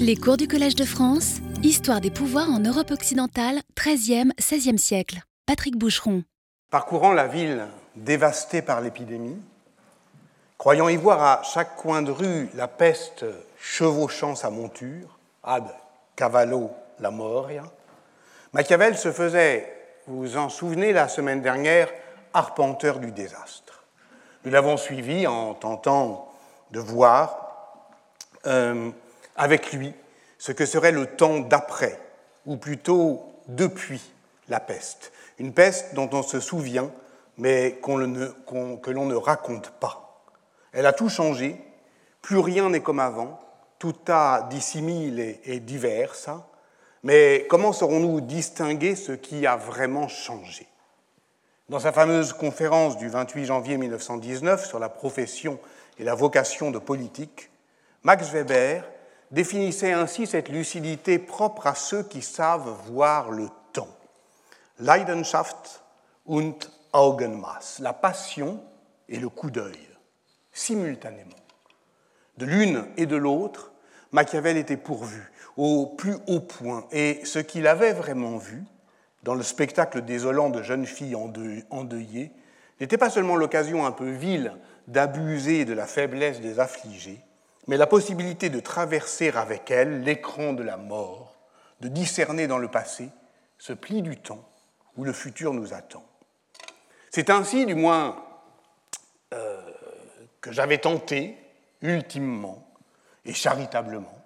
Les cours du Collège de France, Histoire des pouvoirs en Europe occidentale, 13e, 16e siècle. Patrick Boucheron. Parcourant la ville dévastée par l'épidémie, croyant y voir à chaque coin de rue la peste chevauchant sa monture, ad cavallo la moria, Machiavel se faisait, vous vous en souvenez la semaine dernière, arpenteur du désastre. Nous l'avons suivi en tentant de voir euh, avec lui ce que serait le temps d'après, ou plutôt depuis la peste. Une peste dont on se souvient, mais que l'on ne raconte pas. Elle a tout changé, plus rien n'est comme avant, tout a dissimile et, et divers, mais comment saurons-nous distinguer ce qui a vraiment changé? Dans sa fameuse conférence du 28 janvier 1919 sur la profession et la vocation de politique, Max Weber définissait ainsi cette lucidité propre à ceux qui savent voir le temps. Leidenschaft und Augenmaß, la passion et le coup d'œil, simultanément. De l'une et de l'autre, Machiavel était pourvu au plus haut point, et ce qu'il avait vraiment vu, dans le spectacle désolant de jeunes filles endeuillées, n'était pas seulement l'occasion un peu vile d'abuser de la faiblesse des affligés, mais la possibilité de traverser avec elles l'écran de la mort, de discerner dans le passé ce pli du temps où le futur nous attend. C'est ainsi, du moins, euh, que j'avais tenté, ultimement et charitablement,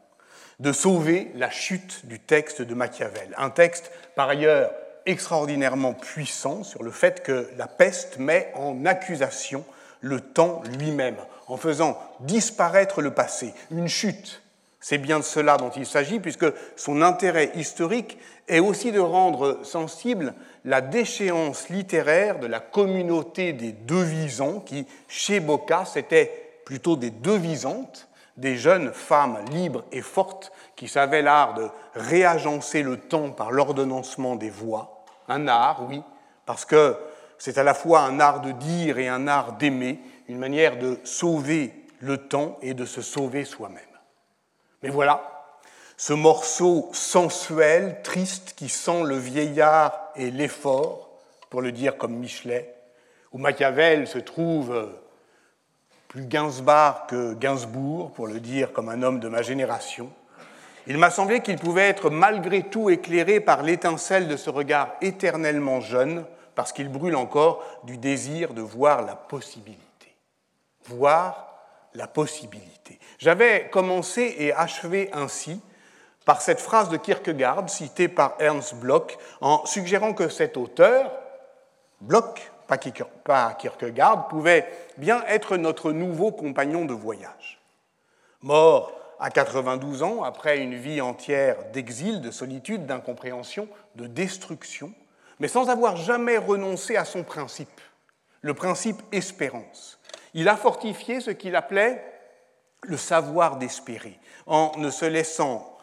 de sauver la chute du texte de Machiavel. Un texte, par ailleurs, extraordinairement puissant sur le fait que la peste met en accusation le temps lui-même, en faisant disparaître le passé, une chute. C'est bien de cela dont il s'agit, puisque son intérêt historique est aussi de rendre sensible la déchéance littéraire de la communauté des devisants, qui, chez Bocca, c'était plutôt des devisantes, des jeunes femmes libres et fortes qui savaient l'art de réagencer le temps par l'ordonnancement des voix. Un art, oui, parce que c'est à la fois un art de dire et un art d'aimer, une manière de sauver le temps et de se sauver soi-même. Mais voilà, ce morceau sensuel, triste, qui sent le vieillard et l'effort, pour le dire comme Michelet, où Machiavel se trouve plus Gainsbourg que Gainsbourg, pour le dire comme un homme de ma génération, il m'a semblé qu'il pouvait être malgré tout éclairé par l'étincelle de ce regard éternellement jeune, parce qu'il brûle encore du désir de voir la possibilité voir la possibilité. J'avais commencé et achevé ainsi par cette phrase de Kierkegaard citée par Ernst Bloch en suggérant que cet auteur, Bloch, pas Kierkegaard, pouvait bien être notre nouveau compagnon de voyage. Mort à 92 ans, après une vie entière d'exil, de solitude, d'incompréhension, de destruction, mais sans avoir jamais renoncé à son principe, le principe espérance, il a fortifié ce qu'il appelait le savoir d'espérer, en ne se laissant,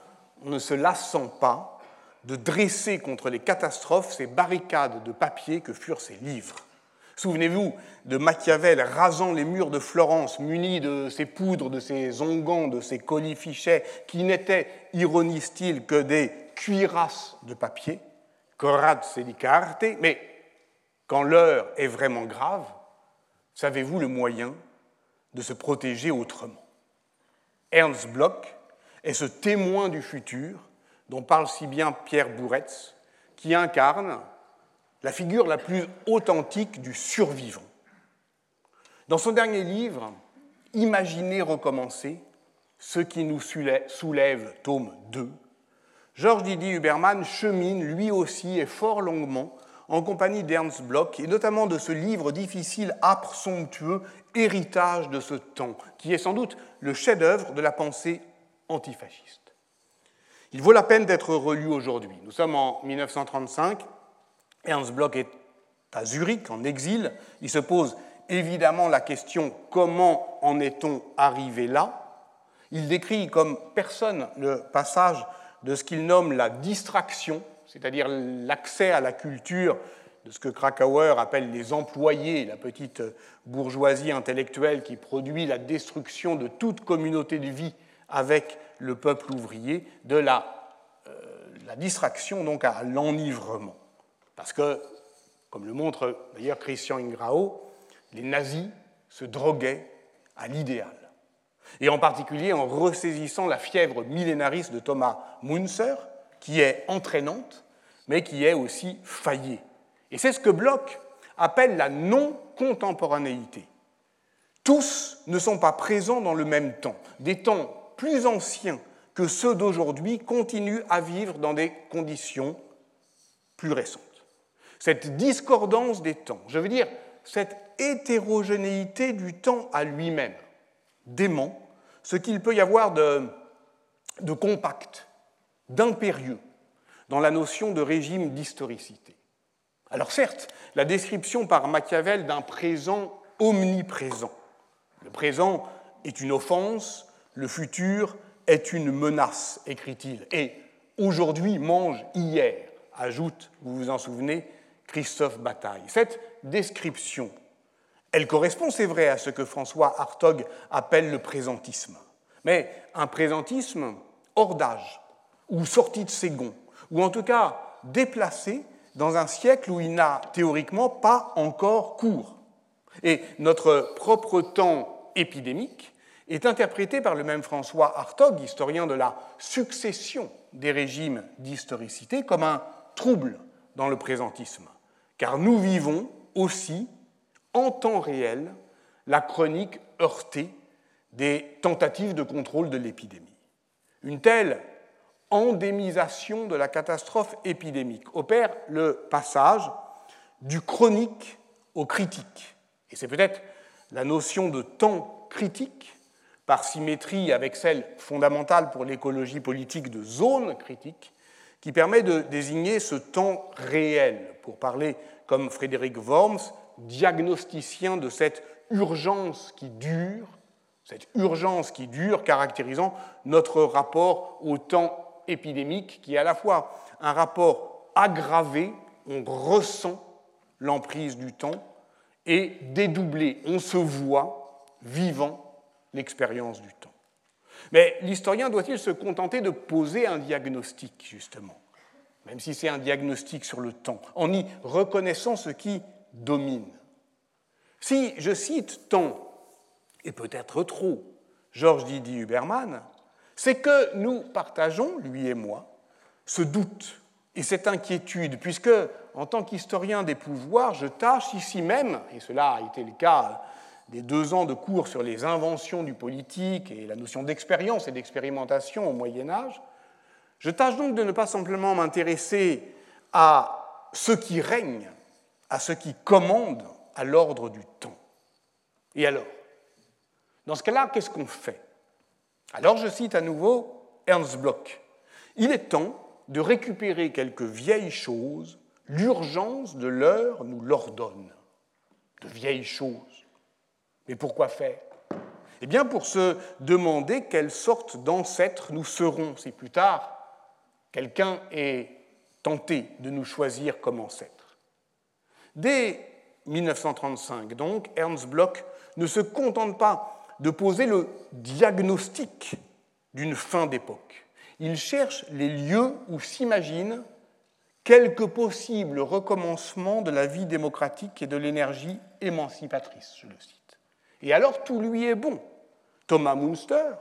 lassant pas de dresser contre les catastrophes ces barricades de papier que furent ses livres. Souvenez-vous de Machiavel rasant les murs de Florence, muni de ses poudres, de ses onguents, de ses colifichets, qui n'étaient, ironise-t-il, que des cuirasses de papier, corazze di mais quand l'heure est vraiment grave, Savez-vous le moyen de se protéger autrement? Ernst Bloch est ce témoin du futur dont parle si bien Pierre Bouretz, qui incarne la figure la plus authentique du survivant. Dans son dernier livre, Imaginer recommencer, ce qui nous soulève, tome 2, Georges Didier Huberman chemine lui aussi et fort longuement en compagnie d'Ernst Bloch, et notamment de ce livre difficile, âpre, somptueux, Héritage de ce temps, qui est sans doute le chef-d'œuvre de la pensée antifasciste. Il vaut la peine d'être relu aujourd'hui. Nous sommes en 1935, Ernst Bloch est à Zurich, en exil. Il se pose évidemment la question comment en est-on arrivé là? Il décrit comme personne le passage de ce qu'il nomme la distraction c'est-à-dire l'accès à la culture de ce que Krakauer appelle les employés, la petite bourgeoisie intellectuelle qui produit la destruction de toute communauté de vie avec le peuple ouvrier de la, euh, distraction donc à l'enivrement. Parce que, comme le montre d'ailleurs Christian Ingrao, les nazis se droguaient à l'idéal. Et en particulier en ressaisissant la fièvre millénariste de Thomas Munzer, qui est entraînante, mais qui est aussi faillée. Et c'est ce que Bloch appelle la non-contemporanéité. Tous ne sont pas présents dans le même temps. Des temps plus anciens que ceux d'aujourd'hui continuent à vivre dans des conditions plus récentes. Cette discordance des temps, je veux dire cette hétérogénéité du temps à lui-même, dément ce qu'il peut y avoir de, de compact, d'impérieux dans la notion de régime d'historicité. Alors certes, la description par Machiavel d'un présent omniprésent. Le présent est une offense, le futur est une menace, écrit-il. Et aujourd'hui mange hier, ajoute, vous vous en souvenez, Christophe Bataille. Cette description, elle correspond, c'est vrai, à ce que François Hartog appelle le présentisme. Mais un présentisme hors d'âge, ou sorti de ses gonds, ou en tout cas déplacé dans un siècle où il n'a théoriquement pas encore cours. Et notre propre temps épidémique est interprété par le même François Hartog, historien de la succession des régimes d'historicité, comme un trouble dans le présentisme, car nous vivons aussi en temps réel la chronique heurtée des tentatives de contrôle de l'épidémie. Une telle endémisation de la catastrophe épidémique opère le passage du chronique au critique. Et c'est peut-être la notion de temps critique, par symétrie avec celle fondamentale pour l'écologie politique de zone critique, qui permet de désigner ce temps réel, pour parler comme Frédéric Worms, diagnosticien de cette urgence qui dure, cette urgence qui dure caractérisant notre rapport au temps épidémique qui est à la fois un rapport aggravé, on ressent l'emprise du temps, et dédoublé, on se voit vivant l'expérience du temps. Mais l'historien doit-il se contenter de poser un diagnostic, justement, même si c'est un diagnostic sur le temps, en y reconnaissant ce qui domine? Si je cite tant, et peut-être trop, Georges Didier Huberman, c'est que nous partageons, lui et moi, ce doute et cette inquiétude, puisque, en tant qu'historien des pouvoirs, je tâche ici même, et cela a été le cas des deux ans de cours sur les inventions du politique et la notion d'expérience et d'expérimentation au Moyen Âge, je tâche donc de ne pas simplement m'intéresser à ce qui règne, à ce qui commande à l'ordre du temps. Et alors Dans ce cas-là, qu'est-ce qu'on fait? Alors je cite à nouveau Ernst Bloch. Il est temps de récupérer quelques vieilles choses, l'urgence de l'heure nous l'ordonne. De vieilles choses. Mais pourquoi faire? Eh bien pour se demander quelle sorte d'ancêtre nous serons si plus tard quelqu'un est tenté de nous choisir comme ancêtre. Dès 1935, donc, Ernst Bloch ne se contente pas de poser le diagnostic d'une fin d'époque. Il cherche les lieux où s'imagine quelques possibles recommencements de la vie démocratique et de l'énergie émancipatrice, je le cite. Et alors tout lui est bon. Thomas Munster,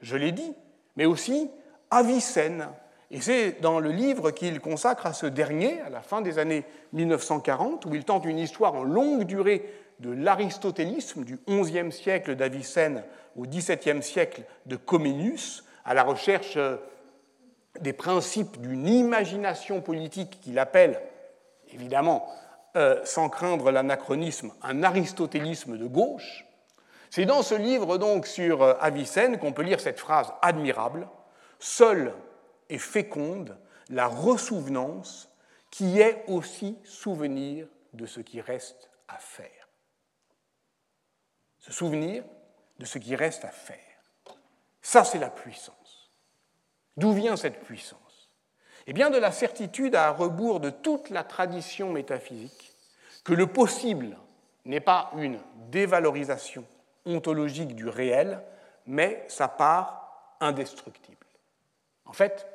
je l'ai dit, mais aussi Avicenne. Et c'est dans le livre qu'il consacre à ce dernier, à la fin des années 1940, où il tente une histoire en longue durée de l'aristotélisme du XIe siècle d'Avicenne au XVIIe siècle de Comenius, à la recherche euh, des principes d'une imagination politique qu'il appelle, évidemment, euh, sans craindre l'anachronisme, un aristotélisme de gauche. C'est dans ce livre donc sur euh, Avicenne qu'on peut lire cette phrase admirable Seule et féconde la ressouvenance qui est aussi souvenir de ce qui reste à faire se souvenir de ce qui reste à faire. Ça, c'est la puissance. D'où vient cette puissance? Eh bien, de la certitude à rebours de toute la tradition métaphysique que le possible n'est pas une dévalorisation ontologique du réel, mais sa part indestructible. En fait,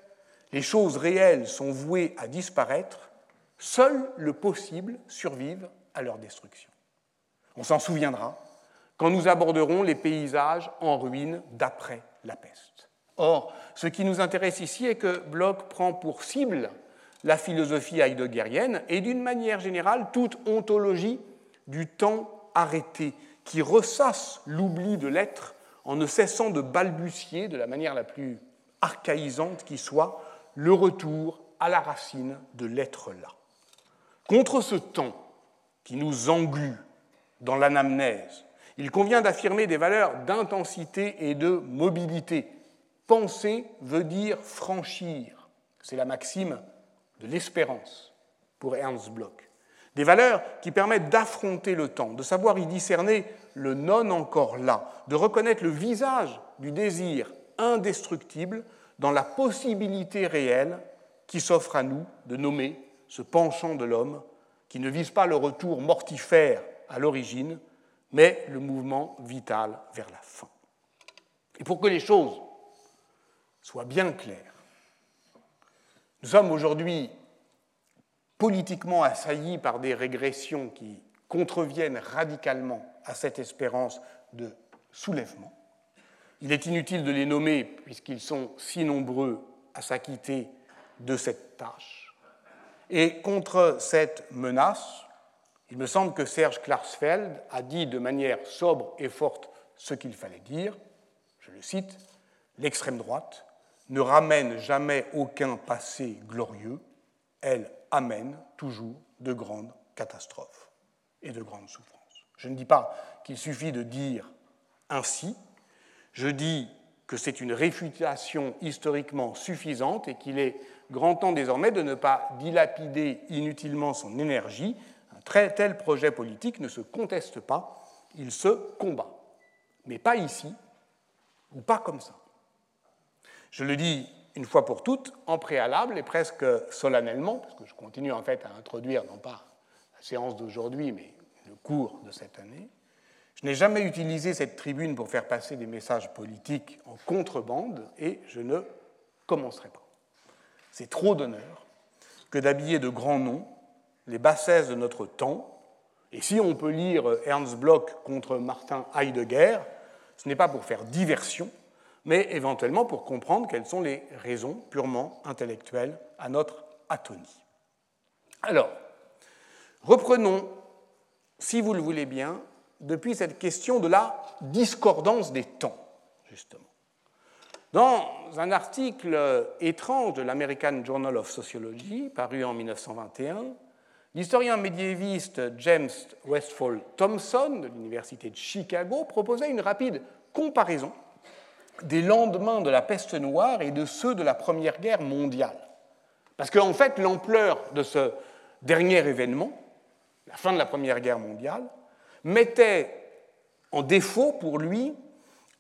les choses réelles sont vouées à disparaître, seul le possible survive à leur destruction. On s'en souviendra quand nous aborderons les paysages en ruine d'après la peste. Or, ce qui nous intéresse ici est que Bloch prend pour cible la philosophie heideggerienne et d'une manière générale toute ontologie du temps arrêté qui ressasse l'oubli de l'être en ne cessant de balbutier de la manière la plus archaïsante qui soit le retour à la racine de l'être là. Contre ce temps qui nous englue dans l'anamnèse, il convient d'affirmer des valeurs d'intensité et de mobilité. Penser veut dire franchir. C'est la maxime de l'espérance pour Ernst Bloch. Des valeurs qui permettent d'affronter le temps, de savoir y discerner le non encore là, de reconnaître le visage du désir indestructible dans la possibilité réelle qui s'offre à nous de nommer ce penchant de l'homme qui ne vise pas le retour mortifère à l'origine, mais le mouvement vital vers la fin. Et pour que les choses soient bien claires, nous sommes aujourd'hui politiquement assaillis par des régressions qui contreviennent radicalement à cette espérance de soulèvement. Il est inutile de les nommer puisqu'ils sont si nombreux à s'acquitter de cette tâche. Et contre cette menace, il me semble que Serge Klarsfeld a dit de manière sobre et forte ce qu'il fallait dire. Je le cite L'extrême droite ne ramène jamais aucun passé glorieux, elle amène toujours de grandes catastrophes et de grandes souffrances. Je ne dis pas qu'il suffit de dire ainsi, je dis que c'est une réfutation historiquement suffisante et qu'il est grand temps désormais de ne pas dilapider inutilement son énergie tel projet politique ne se conteste pas, il se combat. Mais pas ici, ou pas comme ça. Je le dis une fois pour toutes, en préalable et presque solennellement, parce que je continue en fait à introduire non pas la séance d'aujourd'hui, mais le cours de cette année. Je n'ai jamais utilisé cette tribune pour faire passer des messages politiques en contrebande et je ne commencerai pas. C'est trop d'honneur que d'habiller de grands noms les bassesses de notre temps. Et si on peut lire Ernst Bloch contre Martin Heidegger, ce n'est pas pour faire diversion, mais éventuellement pour comprendre quelles sont les raisons purement intellectuelles à notre atonie. Alors, reprenons, si vous le voulez bien, depuis cette question de la discordance des temps, justement. Dans un article étrange de l'American Journal of Sociology, paru en 1921, L'historien médiéviste James Westphal Thompson de l'Université de Chicago proposait une rapide comparaison des lendemains de la peste noire et de ceux de la Première Guerre mondiale. Parce qu'en fait, l'ampleur de ce dernier événement, la fin de la Première Guerre mondiale, mettait en défaut pour lui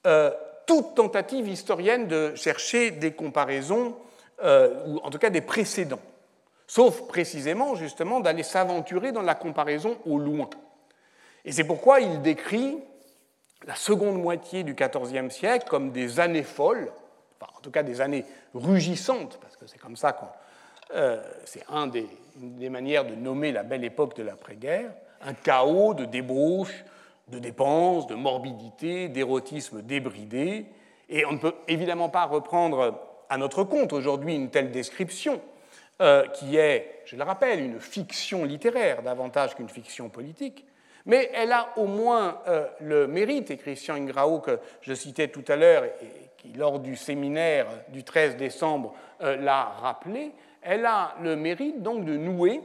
euh, toute tentative historienne de chercher des comparaisons, euh, ou en tout cas des précédents sauf précisément justement d'aller s'aventurer dans la comparaison au loin. Et c'est pourquoi il décrit la seconde moitié du XIVe siècle comme des années folles, enfin, en tout cas des années rugissantes, parce que c'est comme ça qu'on. Euh, c'est un des, une des manières de nommer la belle époque de l'après-guerre, un chaos de débauche, de dépenses, de morbidité, d'érotisme débridé. Et on ne peut évidemment pas reprendre à notre compte aujourd'hui une telle description, euh, qui est, je le rappelle, une fiction littéraire davantage qu'une fiction politique, mais elle a au moins euh, le mérite, et Christian Ingrao, que je citais tout à l'heure, et qui lors du séminaire du 13 décembre euh, l'a rappelé, elle a le mérite donc de nouer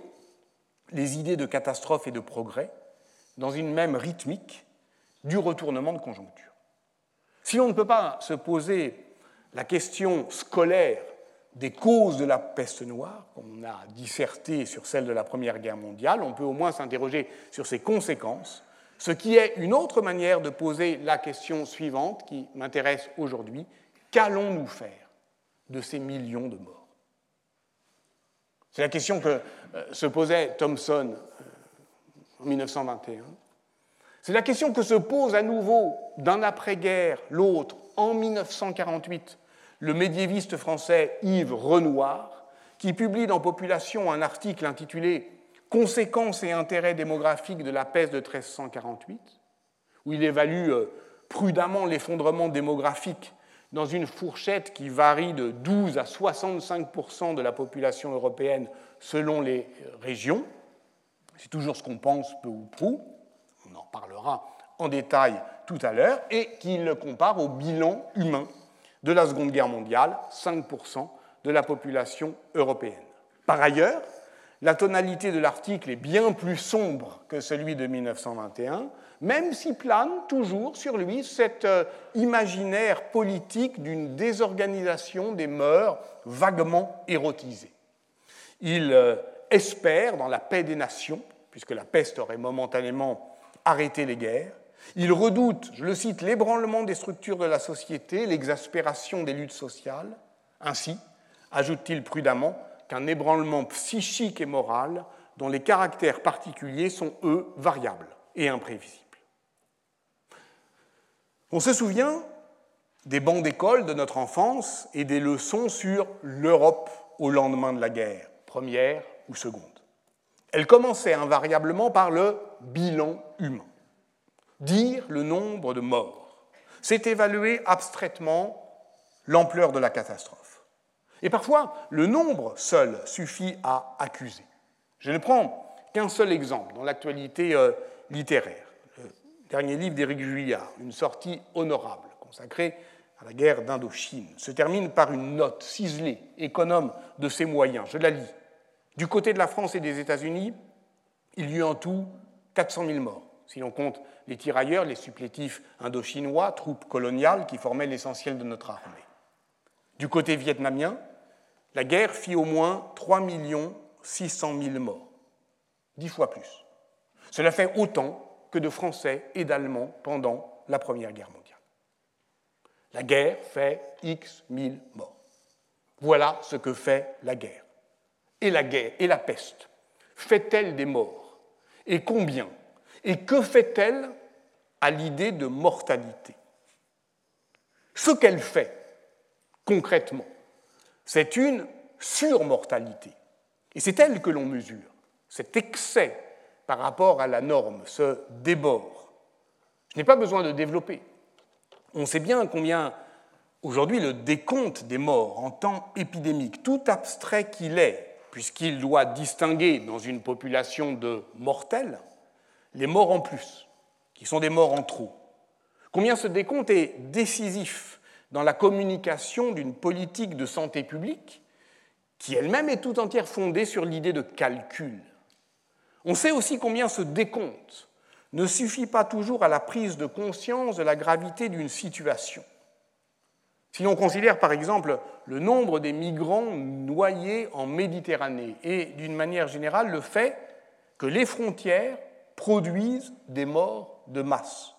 les idées de catastrophe et de progrès dans une même rythmique du retournement de conjoncture. Si l'on ne peut pas se poser la question scolaire des causes de la peste noire, on a disserté sur celle de la Première Guerre mondiale, on peut au moins s'interroger sur ses conséquences, ce qui est une autre manière de poser la question suivante qui m'intéresse aujourd'hui. Qu'allons-nous faire de ces millions de morts? C'est la question que euh, se posait Thomson euh, en 1921. C'est la question que se pose à nouveau d'un après-guerre l'autre en 1948 le médiéviste français Yves Renoir, qui publie dans Population un article intitulé Conséquences et intérêts démographiques de la peste de 1348, où il évalue euh, prudemment l'effondrement démographique dans une fourchette qui varie de 12 à 65% de la population européenne selon les régions. C'est toujours ce qu'on pense peu ou prou, on en parlera en détail tout à l'heure, et qu'il le compare au bilan humain de la Seconde Guerre mondiale, 5% de la population européenne. Par ailleurs, la tonalité de l'article est bien plus sombre que celui de 1921, même si plane toujours sur lui cet euh, imaginaire politique d'une désorganisation des mœurs vaguement érotisées. Il euh, espère dans la paix des nations, puisque la peste aurait momentanément arrêté les guerres. Il redoute, je le cite, l'ébranlement des structures de la société, l'exaspération des luttes sociales. Ainsi, ajoute-t-il prudemment, qu'un ébranlement psychique et moral dont les caractères particuliers sont, eux, variables et imprévisibles. On se souvient des bancs d'école de notre enfance et des leçons sur l'Europe au lendemain de la guerre, première ou seconde. Elles commençaient invariablement par le bilan humain. Dire le nombre de morts, c'est évaluer abstraitement l'ampleur de la catastrophe. Et parfois, le nombre seul suffit à accuser. Je ne prends qu'un seul exemple dans l'actualité euh, littéraire. Le dernier livre d'Éric Juillard, Une sortie honorable, consacrée à la guerre d'Indochine, se termine par une note ciselée, économe de ses moyens. Je la lis. Du côté de la France et des États-Unis, il y eut en tout 400 000 morts, si l'on compte les tirailleurs, les supplétifs indochinois, troupes coloniales qui formaient l'essentiel de notre armée. Du côté vietnamien, la guerre fit au moins 3 600 000 morts, dix fois plus. Cela fait autant que de Français et d'Allemands pendant la Première Guerre mondiale. La guerre fait X mille morts. Voilà ce que fait la guerre. Et la guerre et la peste, fait-elle des morts? Et combien? Et que fait-elle à l'idée de mortalité Ce qu'elle fait, concrètement, c'est une surmortalité. Et c'est elle que l'on mesure, cet excès par rapport à la norme, ce débord. Je n'ai pas besoin de développer. On sait bien combien aujourd'hui le décompte des morts en temps épidémique, tout abstrait qu'il est, puisqu'il doit distinguer dans une population de mortels les morts en plus, qui sont des morts en trop, combien ce décompte est décisif dans la communication d'une politique de santé publique qui elle-même est tout entière fondée sur l'idée de calcul. On sait aussi combien ce décompte ne suffit pas toujours à la prise de conscience de la gravité d'une situation. Si l'on considère par exemple le nombre des migrants noyés en Méditerranée et d'une manière générale le fait que les frontières produisent des morts de masse.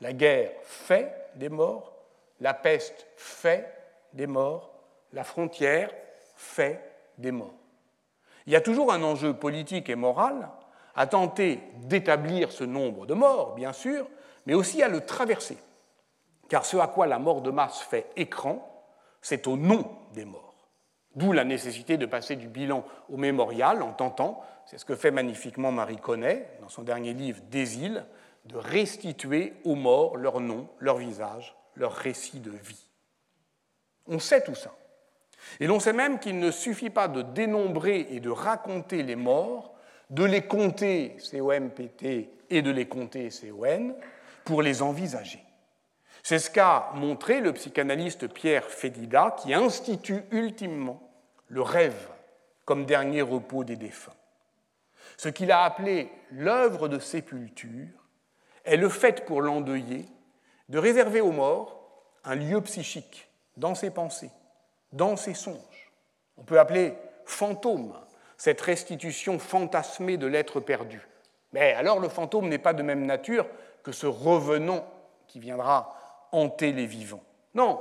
La guerre fait des morts, la peste fait des morts, la frontière fait des morts. Il y a toujours un enjeu politique et moral à tenter d'établir ce nombre de morts, bien sûr, mais aussi à le traverser. Car ce à quoi la mort de masse fait écran, c'est au nom des morts. D'où la nécessité de passer du bilan au mémorial en tentant, c'est ce que fait magnifiquement Marie Connet dans son dernier livre Des îles, de restituer aux morts leur nom, leur visage, leur récit de vie. On sait tout ça. Et l'on sait même qu'il ne suffit pas de dénombrer et de raconter les morts, de les compter, C-O-M-P-T, et de les compter, C-O-N, pour les envisager. C'est ce qu'a montré le psychanalyste Pierre Fédida, qui institue ultimement le rêve comme dernier repos des défunts. Ce qu'il a appelé l'œuvre de sépulture est le fait pour l'endeuillé de réserver aux morts un lieu psychique dans ses pensées, dans ses songes. On peut appeler fantôme cette restitution fantasmée de l'être perdu. Mais alors le fantôme n'est pas de même nature que ce revenant qui viendra hanter les vivants. Non,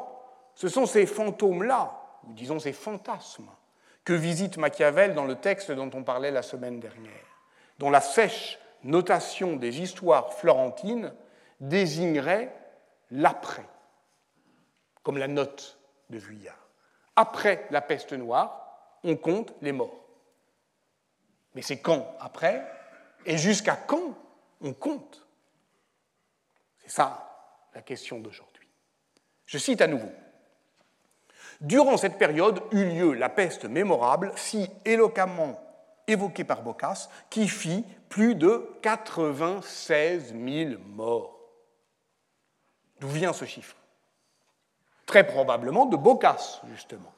ce sont ces fantômes-là, ou disons ces fantasmes, que visite Machiavel dans le texte dont on parlait la semaine dernière, dont la sèche notation des histoires florentines désignerait l'après, comme la note de Vuillard. Après la peste noire, on compte les morts. Mais c'est quand après Et jusqu'à quand on compte? C'est ça la question d'aujourd'hui. Je cite à nouveau. Durant cette période eut lieu la peste mémorable, si éloquemment évoquée par Boccace, qui fit plus de 96 000 morts. D'où vient ce chiffre? Très probablement de Boccace, justement.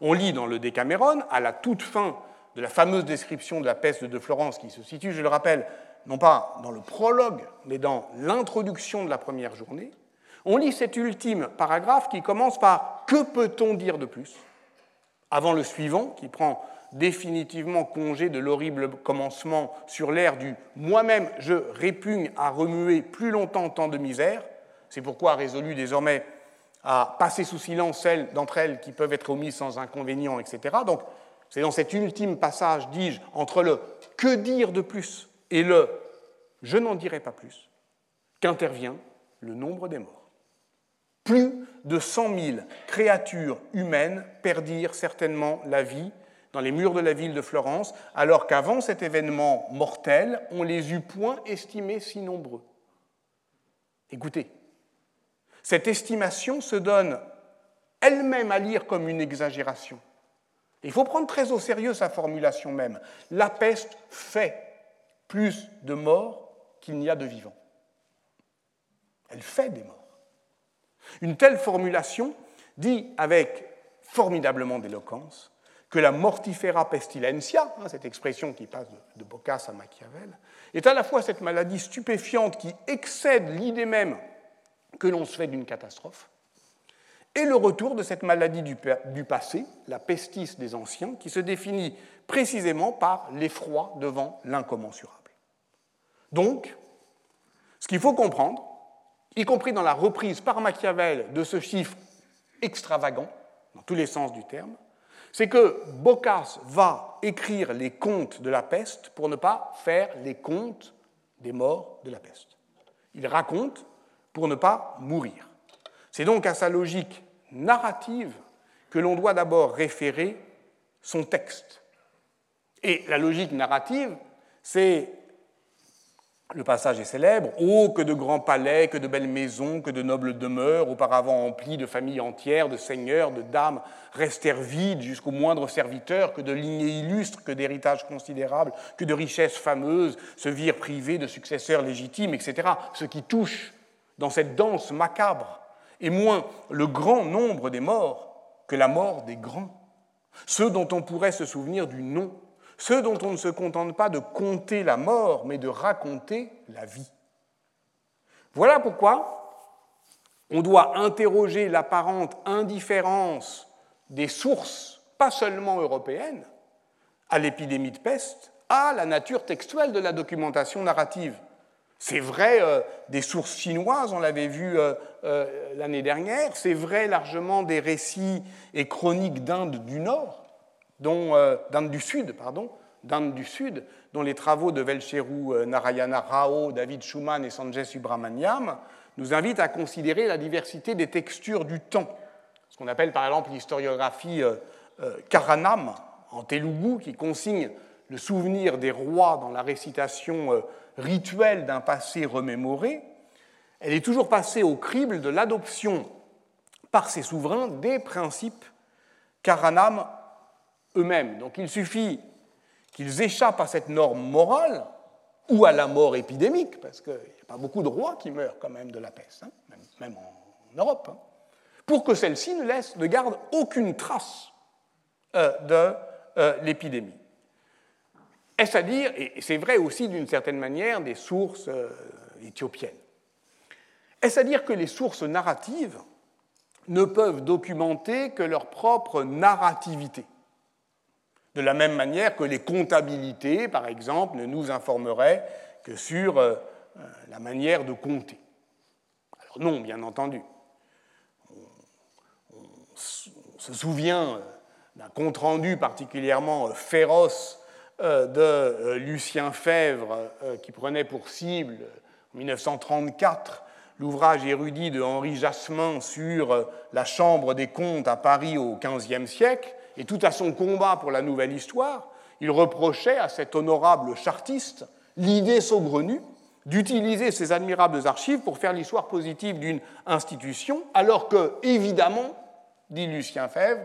On lit dans le Décameron, à la toute fin de la fameuse description de la peste de Florence, qui se situe, je le rappelle, non pas dans le prologue, mais dans l'introduction de la première journée, on lit cet ultime paragraphe qui commence par Que peut-on dire de plus? Avant le suivant, qui prend définitivement congé de l'horrible commencement sur l'air du Moi-même, je répugne à remuer plus longtemps tant de misère. C'est pourquoi résolu désormais à passer sous silence celles d'entre elles qui peuvent être omises sans inconvénient, etc. Donc, c'est dans cet ultime passage, dis-je, entre le que dire de plus et le je n'en dirai pas plus, qu'intervient le nombre des morts. Plus de 100 000 créatures humaines perdirent certainement la vie dans les murs de la ville de Florence, alors qu'avant cet événement mortel, on les eût point estimés si nombreux. Écoutez, cette estimation se donne elle-même à lire comme une exagération. Il faut prendre très au sérieux sa formulation même. La peste fait plus de morts qu'il n'y a de vivants. Elle fait des morts. Une telle formulation dit avec formidablement d'éloquence que la mortifera pestilentia, hein, cette expression qui passe de, de à Machiavel, est à la fois cette maladie stupéfiante qui excède l'idée même que l'on se fait d'une catastrophe, et le retour de cette maladie du, passé, la pestis des anciens, qui se définit précisément par l'effroi devant l'incommensurable. Donc, ce qu'il faut comprendre, y compris dans la reprise par Machiavel de ce chiffre extravagant, dans tous les sens du terme, c'est que Boccace va écrire les contes de la peste pour ne pas faire les contes des morts de la peste. Il raconte pour ne pas mourir. C'est donc à sa logique narrative que l'on doit d'abord référer son texte. Et la logique narrative, c'est le passage est célèbre. Oh, que de grands palais, que de belles maisons, que de nobles demeures, auparavant emplies de familles entières, de seigneurs, de dames, restèrent vides jusqu'au moindre serviteur, que de lignées illustres, que d'héritages considérables, que de richesses fameuses se virent privées de successeurs légitimes, etc. Ce qui touche dans cette danse macabre est moins le grand nombre des morts que la mort des grands, ceux dont on pourrait se souvenir du nom, ceux dont on ne se contente pas de compter la mort, mais de raconter la vie. Voilà pourquoi on doit interroger l'apparente indifférence des sources, pas seulement européennes, à l'épidémie de peste, à la nature textuelle de la documentation narrative. C'est vrai euh, des sources chinoises, on l'avait vu euh, euh, l'année dernière, c'est vrai largement des récits et chroniques d'Inde du Nord, dont d'Inde du Sud, pardon, du Sud, dont les travaux de Velcheru Narayana Rao, David Schumann et Sanjay Subramaniam nous invitent à considérer la diversité des textures du temps, ce qu'on appelle par exemple l'historiographie Karanam en Telugu, qui consigne le souvenir des rois dans la récitation rituelle d'un passé remémoré, elle est toujours passée au crible de l'adoption par ses souverains des principes Karanam eux-mêmes. Donc il suffit qu'ils échappent à cette norme morale ou à la mort épidémique, parce qu'il n'y a pas beaucoup de rois qui meurent quand même de la peste, hein, même, en Europe, hein, pour que celle-ci ne laisse, ne garde aucune trace euh, de euh, l'épidémie. Est-ce à dire, et c'est vrai aussi d'une certaine manière des sources euh, éthiopiennes, est-ce à dire que les sources narratives ne peuvent documenter que leur propre narrativité? De la même manière que les comptabilités, par exemple, ne nous informaient que sur euh, euh, la manière de compter. Alors non, bien entendu. on se souvient d'un compte-rendu particulièrement féroce euh, de euh, Lucien Fèvre, euh, qui prenait pour cible en 1934 l'ouvrage érudit de Henri Jasmin sur la Chambre des comptes à Paris au XVe siècle, et tout à son combat pour la nouvelle histoire, il reprochait à cet honorable chartiste l'idée saugrenue d'utiliser ces admirables archives pour faire l'histoire positive d'une institution, alors que, évidemment, dit Lucien Fèvre,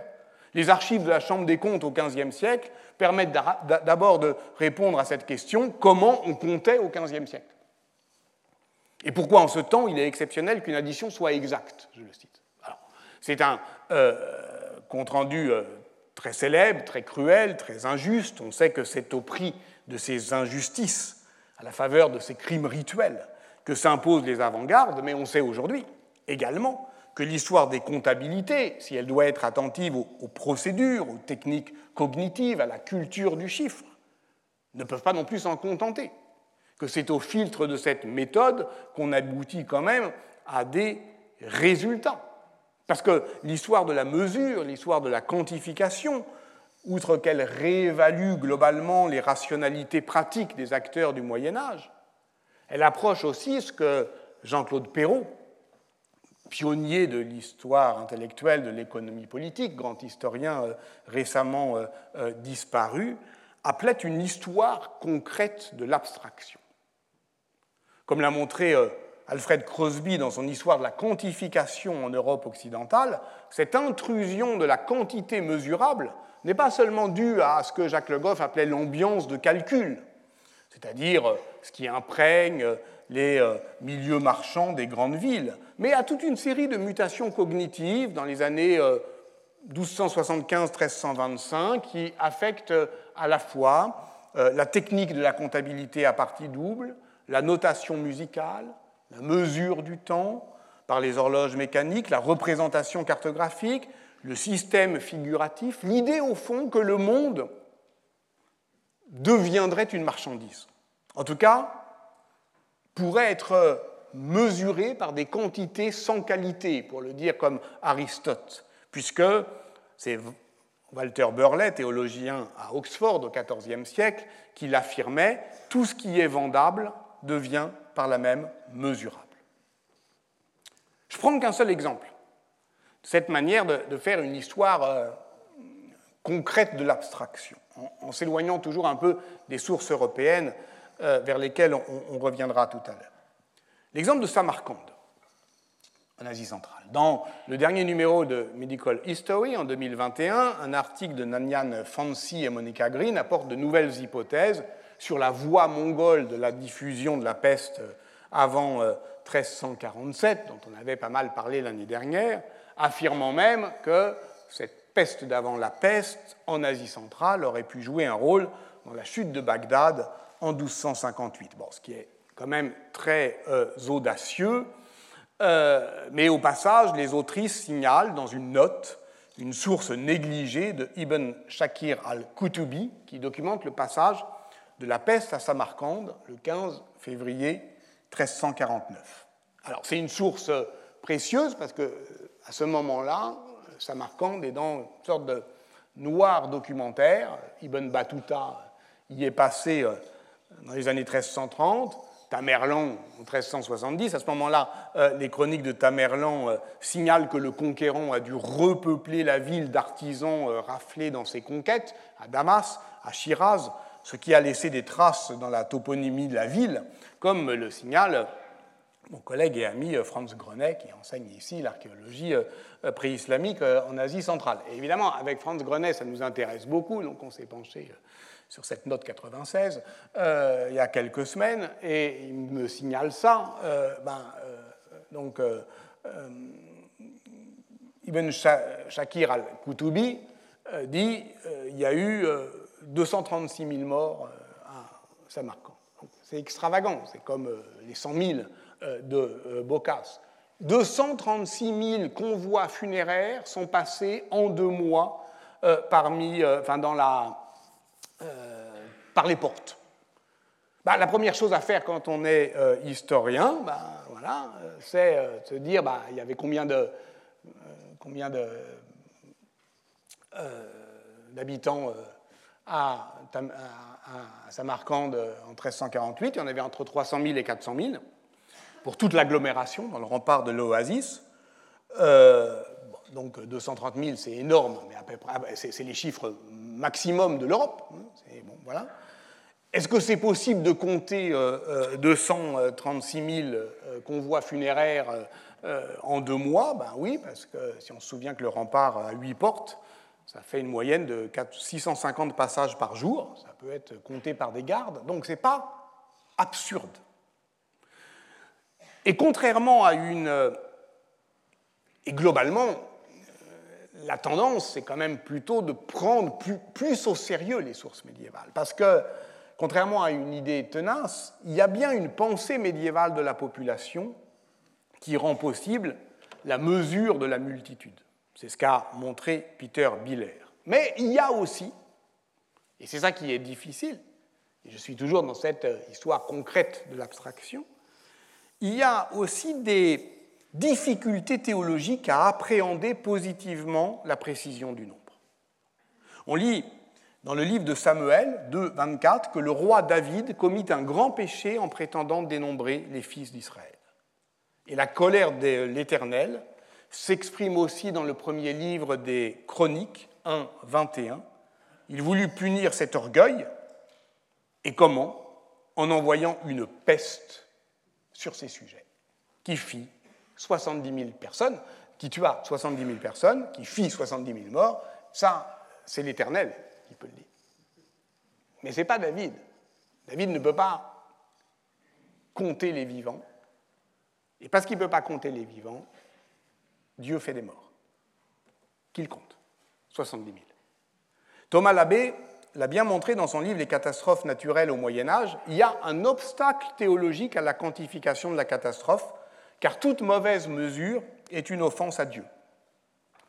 les archives de la Chambre des comptes au XVe siècle permettent d'abord de répondre à cette question comment on comptait au XVe siècle? Et pourquoi en ce temps il est exceptionnel qu'une addition soit exacte? Je le cite. C'est un euh, compte-rendu euh, très célèbre, très cruel, très injuste. On sait que c'est au prix de ces injustices, à la faveur de ces crimes rituels, que s'imposent les avant-gardes, mais on sait aujourd'hui également que l'histoire des comptabilités, si elle doit être attentive aux, procédures, aux techniques cognitives, à la culture du chiffre, ne peuvent pas non plus s'en contenter, que c'est au filtre de cette méthode qu'on aboutit quand même à des résultats. Parce que l'histoire de la mesure, l'histoire de la quantification, outre qu'elle réévalue globalement les rationalités pratiques des acteurs du Moyen Âge, elle approche aussi ce que Jean-Claude Perrault, pionnier de l'histoire intellectuelle de l'économie politique, grand historien euh, récemment euh, euh, disparu, appelait une histoire concrète de l'abstraction. Comme l'a montré Alfred Crosby dans son histoire de la quantification en Europe occidentale, cette intrusion de la quantité mesurable n'est pas seulement due à ce que Jacques Le Goff appelait l'ambiance de calcul, c'est-à-dire ce qui imprègne les euh, milieux marchands des grandes villes, mais à toute une série de mutations cognitives dans les années 1275-1325 euh, qui affectent à la fois euh, la technique de la comptabilité à partie double, la notation musicale, la mesure du temps par les horloges mécaniques, la représentation cartographique, le système figuratif, l'idée au fond que le monde deviendrait une marchandise. En tout cas, pourrait être mesuré par des quantités sans qualité, pour le dire comme Aristote, puisque c'est Walter Burley, théologien à Oxford au XIVe siècle, qui l'affirmait, tout ce qui est vendable devient par la même mesurable. Je prends qu'un seul exemple, cette manière de, faire une histoire euh, concrète de l'abstraction, en s'éloignant toujours un peu des sources européennes euh, vers lesquels on, reviendra tout à l'heure. L'exemple de Samarcande, en Asie centrale. Dans le dernier numéro de Medical History, en 2021, un article de Nanyan Fancy et Monica Green apporte de nouvelles hypothèses sur la voie mongole de la diffusion de la peste avant 1347, euh, dont on avait pas mal parlé l'année dernière, affirmant même que cette peste d'avant la peste en Asie centrale aurait pu jouer un rôle dans la chute de Bagdad en 1258. Bon, ce qui est quand même très euh, audacieux. Euh, mais au passage, les autrices signalent dans une note une source négligée de Ibn Shakir al-Kutubi qui documente le passage de la peste à Samarcande le 15 février 1349. Alors c'est une source précieuse parce que à ce moment-là, Samarcande est dans une sorte de noir documentaire. Ibn Battuta y est passé euh, dans les années 1330, Tamerlan en 1370. À ce moment-là, euh, les chroniques de Tamerlan euh, signalent que le conquérant a dû repeupler la ville d'artisans raflés dans ses conquêtes, à Damas, à Shiraz, ce qui a laissé des traces dans la toponymie de la ville, comme le signale mon collègue et ami Franz Grenet, qui enseigne ici l'archéologie pré-islamique en Asie centrale. Et évidemment, avec Franz Grenet, ça nous intéresse beaucoup, donc on s'est penché sur cette note 96 euh, il y a quelques semaines et il me signale ça. Euh, ben, euh, donc, Ibn Shakir al-Koutubi dit il y a eu 236 000 morts à Samarkand. C'est extravagant, c'est comme les 100 000 de Bocas. 236 000 convois funéraires sont passés en deux mois parmi, enfin, dans la, euh, par les portes. Bah, la première chose à faire quand on est euh, historien, bah, voilà, euh, c'est se dire bah, il y avait combien de combien de d'habitants à, à, Samarcande en 1348. Il y en avait entre 300 000 et 400 000. pour toute l'agglomération, dans le rempart de l'oasis. Euh, donc 230 000, c'est énorme, mais à peu près, ah, c'est les chiffres maximum de l'Europe. Hein, voilà. Est-ce que c'est possible de compter 236 000 convois funéraires en deux mois? Ben oui, parce que si on se souvient que le rempart a huit portes, ça fait une moyenne de 650 passages par jour. Ça peut être compté par des gardes. Donc ce n'est pas absurde. Et contrairement à une... Et globalement, la tendance, c'est quand même plutôt de prendre plus, plus, au sérieux les sources médiévales. Parce que contrairement à une idée tenace, il y a bien une pensée médiévale de la population qui rend possible la mesure de la multitude. C'est ce qu'a montré Peter Biller. Mais il y a aussi, et c'est ça qui est difficile, et je suis toujours dans cette histoire concrète de l'abstraction, il y a aussi des difficultés théologiques à appréhender positivement la précision du nombre. On lit dans le livre de Samuel 2, 24 que le roi David commit un grand péché en prétendant dénombrer les fils d'Israël. Et la colère de l'Éternel s'exprime aussi dans le premier livre des Chroniques 1, 21. Il voulut punir cet orgueil, et comment? En envoyant une peste sur ces sujets, qui fit 70 000 personnes, qui tua 70 000 personnes, qui fit 70 000 morts. Ça, c'est l'Éternel qui peut le dire. Mais ce n'est pas David. David ne peut pas compter les vivants. Et parce qu'il ne peut pas compter les vivants, Dieu fait des morts. Qu'il compte 70 000. Thomas Labbé l'a bien montré dans son livre Les catastrophes naturelles au Moyen Âge. Il y a un obstacle théologique à la quantification de la catastrophe, car toute mauvaise mesure est une offense à Dieu.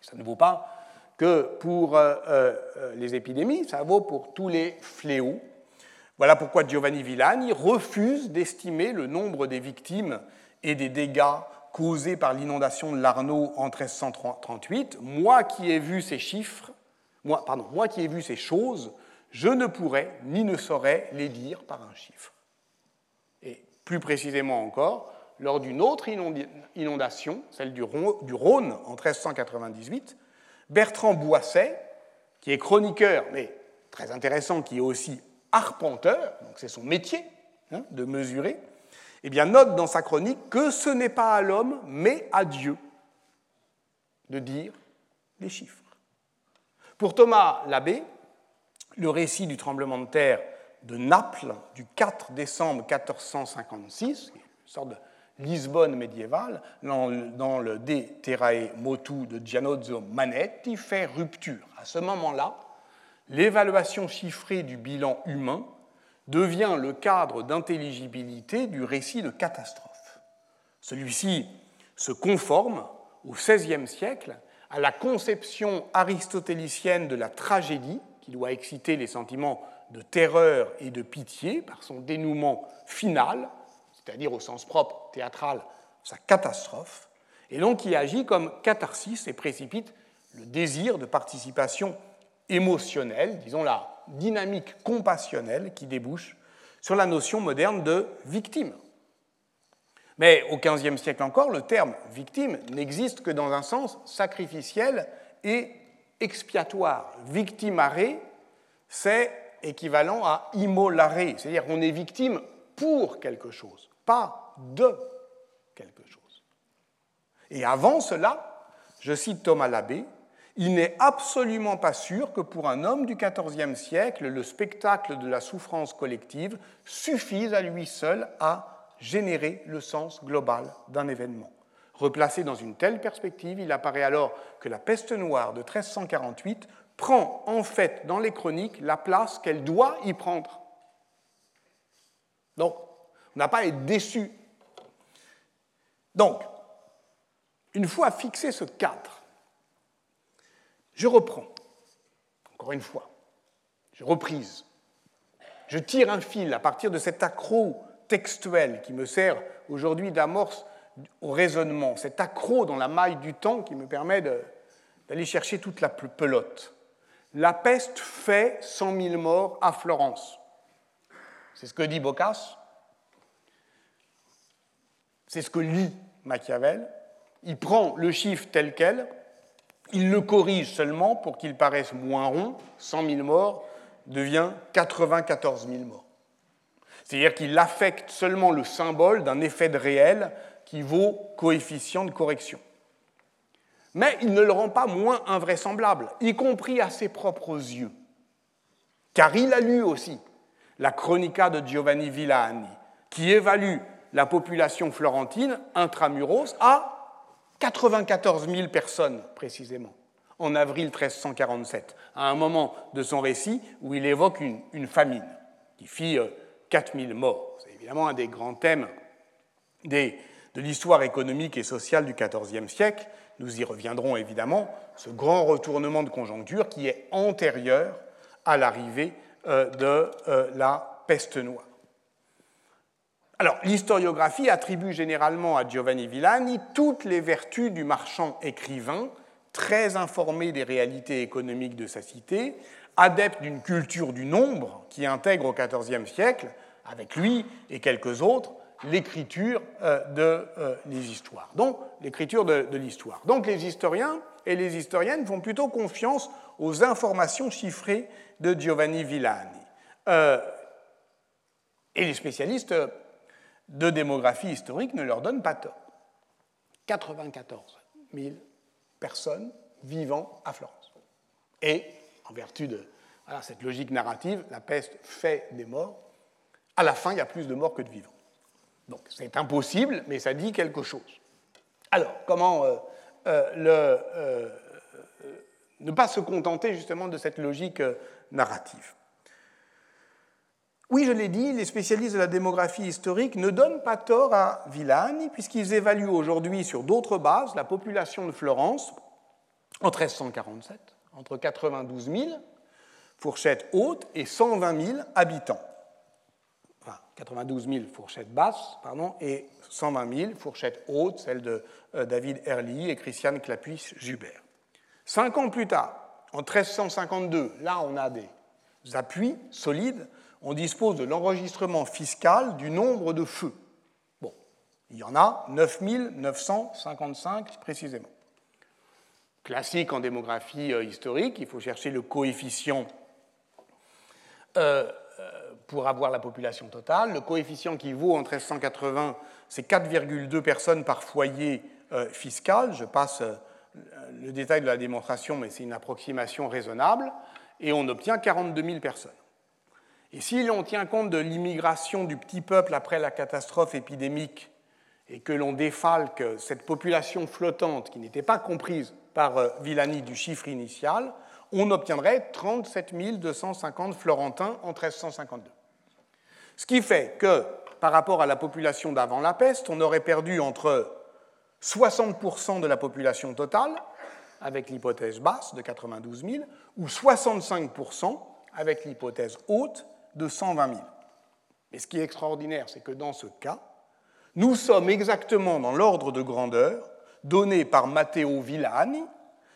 Ça ne vaut pas que pour euh, euh, les épidémies, ça vaut pour tous les fléaux. Voilà pourquoi Giovanni Villani refuse d'estimer le nombre des victimes et des dégâts causés par l'inondation de l'Arnaud en 1338. Moi qui ai vu ces chiffres, moi qui ai vu ces choses, je ne pourrais ni ne saurais les dire par un chiffre. Et plus précisément encore, lors d'une autre inondation, celle du Rhône en 1398, Bertrand Boisset, qui est chroniqueur, mais très intéressant, qui est aussi arpenteur, donc c'est son métier hein, de mesurer, eh note dans sa chronique que ce n'est pas à l'homme, mais à Dieu de dire les chiffres. Pour Thomas Labbé, le récit du tremblement de terre de Naples du 4 décembre 1456, une sorte de Lisbonne médiévale, dans, le De Terrae Motu de Gianozzo Manetti, fait rupture. À ce moment-là, l'évaluation chiffrée du bilan humain devient le cadre d'intelligibilité du récit de catastrophe. Celui-ci se conforme au XVIe siècle à la conception aristotélicienne de la tragédie, qui doit exciter les sentiments de terreur et de pitié par son dénouement final, c'est-à-dire au sens propre théâtral, sa catastrophe, et donc qui agit comme catharsis et précipite le désir de participation émotionnelle, disons la dynamique compassionnelle qui débouche sur la notion moderne de victime. Mais au XVe siècle encore, le terme victime n'existe que dans un sens sacrificiel et expiatoire. Victimare, c'est équivalent à immolare, c'est-à-dire qu'on est victime pour quelque chose pas de quelque chose. Et avant cela, je cite Thomas Labbé, il n'est absolument pas sûr que pour un homme du XIVe siècle, le spectacle de la souffrance collective suffise à lui seul à générer le sens global d'un événement. Replacé dans une telle perspective, il apparaît alors que la peste noire de 1348 prend en fait dans les chroniques la place qu'elle doit y prendre. Donc, on n'a pas à être déçu. Donc, une fois fixé ce cadre, je reprends, encore une fois, je reprise, je tire un fil à partir de cet accro textuel qui me sert aujourd'hui d'amorce au raisonnement, cet accro dans la maille du temps qui me permet d'aller chercher toute la pelote. La peste fait 100 000 morts à Florence. C'est ce que dit Boccace C'est ce que lit Machiavel. Il prend le chiffre tel quel, il le corrige seulement pour qu'il paraisse moins rond, 100 000 morts devient 94 000 morts. C'est-à-dire qu'il affecte seulement le symbole d'un effet de réel qui vaut coefficient de correction. Mais il ne le rend pas moins invraisemblable, y compris à ses propres yeux. Car il a lu aussi la Chronica de Giovanni Villani, qui évalue la population florentine intramuros à 94 000 personnes précisément, en avril 1347, à un moment de son récit où il évoque une, famine qui fit 4 euh, 000 morts. C'est évidemment un des grands thèmes de l'histoire économique et sociale du XIVe siècle. Nous y reviendrons évidemment, ce grand retournement de conjoncture qui est antérieur à l'arrivée euh, de euh, la peste noire. Alors, l'historiographie attribue généralement à Giovanni Villani toutes les vertus du marchand écrivain, très informé des réalités économiques de sa cité, adepte d'une culture du nombre qui intègre au XIVe siècle, avec lui et quelques autres, l'écriture euh, de, de l'histoire. Donc, les historiens et les historiennes font plutôt confiance aux informations chiffrées de Giovanni Villani. Euh, et les spécialistes de démographie historique ne leur donnent pas tort. 94 000 personnes vivant à Florence. Et, en vertu de cette logique narrative, la peste fait des morts. À la fin, il y a plus de morts que de vivants. Donc c'est impossible, mais ça dit quelque chose. Alors, comment euh, euh, le, ne pas se contenter justement de cette logique narrative? Oui, je l'ai dit, les spécialistes de la démographie historique ne donnent pas tort à Villani, puisqu'ils évaluent aujourd'hui sur d'autres bases la population de Florence en 1347, entre 92 000 fourchettes hautes et 120 000 habitants. Enfin, 92 000 fourchettes basses pardon, et 120 000 fourchettes hautes, celles de euh, David Herlihy et Christiane Clapuis-Jubert. Cinq ans plus tard, en 1352, là on a des appuis solides on dispose de l'enregistrement fiscal du nombre de feux. Bon, il y en a 9955 précisément. Classique en démographie euh, historique, il faut chercher le coefficient euh, euh, pour avoir la population totale. Le coefficient qui vaut en 1380, c'est 4,2 personnes par foyer fiscal. Je passe le détail de la démonstration, mais c'est une approximation raisonnable. Et on obtient 42 000 personnes. Et si l'on tient compte de l'immigration du petit peuple après la catastrophe épidémique et que l'on défalque cette population flottante qui n'était pas comprise par euh, Villani du chiffre initial, on obtiendrait 37 250 Florentins en 1352. Ce qui fait que, par rapport à la population d'avant la peste, on aurait perdu entre 60% de la population totale, avec l'hypothèse basse de 92 000, ou 65% avec l'hypothèse haute de 120 000. Mais ce qui est extraordinaire, c'est que dans ce cas, nous sommes exactement dans l'ordre de grandeur donné par Matteo Villani,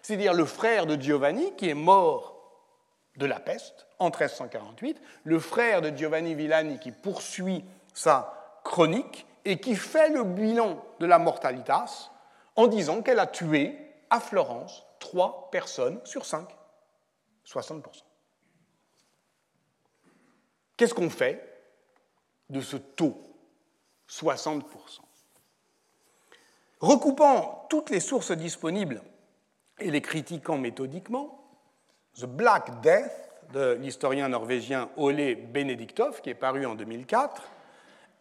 c'est-à-dire le frère de Giovanni qui est mort de la peste en 1348, le frère de Giovanni Villani qui poursuit sa chronique et qui fait le bilan de la mortalitas en disant qu'elle a tué à Florence trois personnes sur cinq, 60%. Qu'est-ce qu'on fait de ce taux 60%. Recoupant toutes les sources disponibles et les critiquant méthodiquement, The Black Death de l'historien norvégien Ole Benediktov, qui est paru en 2004,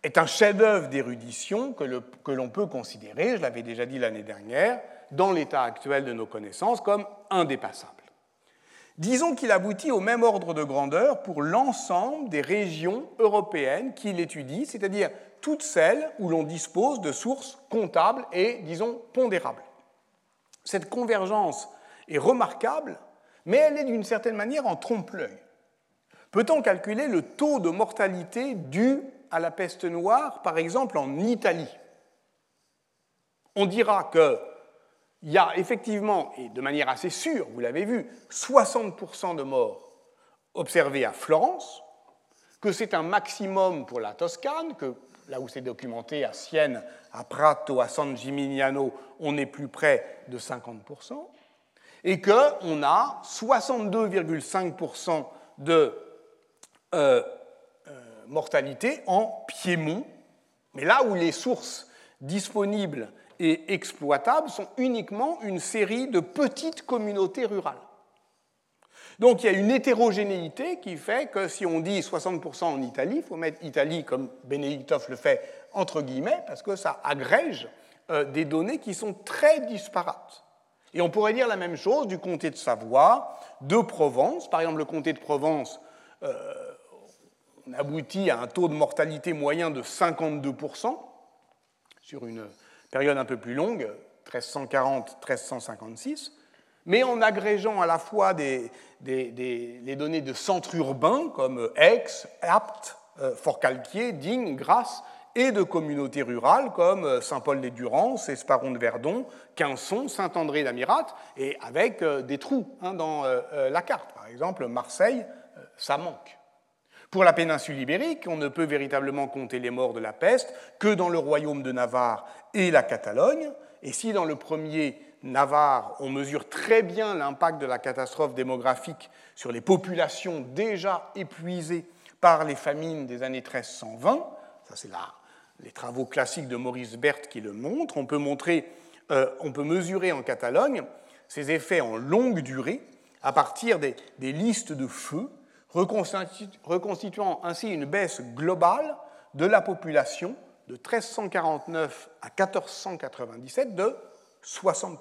est un chef-d'œuvre d'érudition que l'on peut considérer, je l'avais déjà dit l'année dernière, dans l'état actuel de nos connaissances, comme indépassable. Disons qu'il aboutit au même ordre de grandeur pour l'ensemble des régions européennes qu'il étudie, c'est-à-dire toutes celles où l'on dispose de sources comptables et, disons, pondérables. Cette convergence est remarquable, mais elle est d'une certaine manière en trompe-l'œil. Peut-on calculer le taux de mortalité dû à la peste noire, par exemple en Italie? On dira que il y a effectivement, et de manière assez sûre, vous l'avez vu, 60% de morts observés à Florence, que c'est un maximum pour la Toscane, que là où c'est documenté à Sienne, à Prato, à San Gimignano, on est plus près de 50%, et qu'on a 62,5% de euh, euh, mortalité en Piémont, mais là où les sources disponibles et exploitables sont uniquement une série de petites communautés rurales. Donc il y a une hétérogénéité qui fait que si on dit 60% en Italie, il faut mettre Italie comme Benedictov le fait entre guillemets, parce que ça agrège euh, des données qui sont très disparates. Et on pourrait dire la même chose du comté de Savoie, de Provence. Par exemple, le comté de Provence, euh, on aboutit à un taux de mortalité moyen de 52% sur une période un peu plus longue, 1340-1356 mais en agrégeant à la fois des, les données de centres urbains comme Aix, Apt, euh, Fort-Calquier, Digne, Grasse, et de communautés rurales comme euh, Saint-Paul-des-Durances, Esparon de Verdon, Quinson, Saint-André d'Amirat, et avec euh, des trous hein, dans la carte. Par exemple, Marseille, ça manque. Pour la péninsule ibérique, on ne peut véritablement compter les morts de la peste que dans le royaume de Navarre et la Catalogne, et si dans le premier Navarre, on mesure très bien l'impact de la catastrophe démographique sur les populations déjà épuisées par les famines des années 1320. Ça, c'est là les travaux classiques de Maurice Berthe qui le montrent. On peut, montrer, euh, on peut mesurer en Catalogne ces effets en longue durée à partir des, des listes de feux, reconstituant ainsi une baisse globale de la population de 1349 à 1497 de 60%.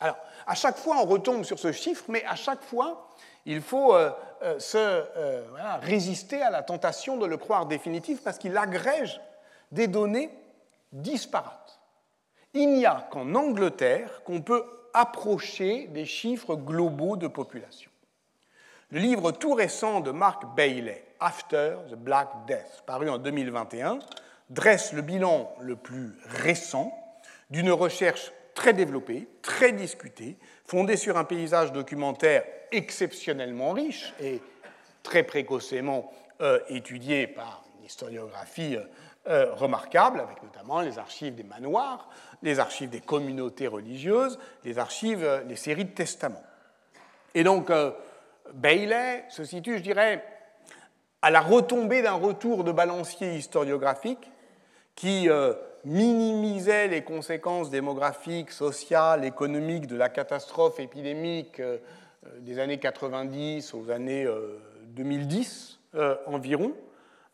Alors, à chaque fois, on retombe sur ce chiffre, mais à chaque fois, il faut euh, euh, euh, résister à la tentation de le croire définitif parce qu'il agrège des données disparates. Il n'y a qu'en Angleterre qu'on peut approcher des chiffres globaux de population. Le livre tout récent de Mark Bailey, After the Black Death, paru en 2021, dresse le bilan le plus récent d'une recherche très développée, très discutée, fondée sur un paysage documentaire exceptionnellement riche et très précocement euh, étudié par une historiographie euh, euh, remarquable, avec notamment les archives des manoirs, les archives des communautés religieuses, les archives, les séries de testaments. Et donc, Bailey se situe, je dirais, à la retombée d'un retour de balancier historiographique qui minimisait les conséquences démographiques, sociales, économiques de la catastrophe épidémique euh, des années 90 aux années 2010 euh, euh, environ,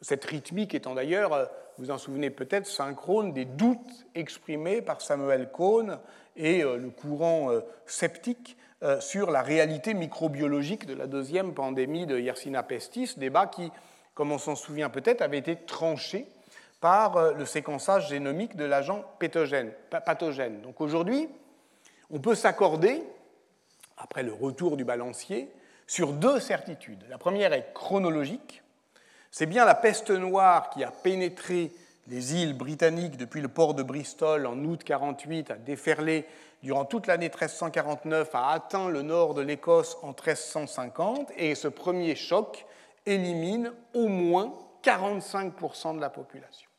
cette rythmique étant d'ailleurs, vous en souvenez peut-être, synchrone des doutes exprimés par Samuel Cohn et le courant sceptique sur la réalité microbiologique de la deuxième pandémie de Yersinia pestis, débat qui, comme on s'en souvient peut-être, avait été tranché par euh, le séquençage génomique de l'agent pathogène. Donc aujourd'hui, on peut s'accorder, après le retour du balancier, sur deux certitudes. La première est chronologique. C'est bien la peste noire qui a pénétré les îles britanniques depuis le port de Bristol en août 48, a déferlé durant toute l'année 1349, a atteint le nord de l'Écosse en 1350, et ce premier choc élimine au moins 45% de la population.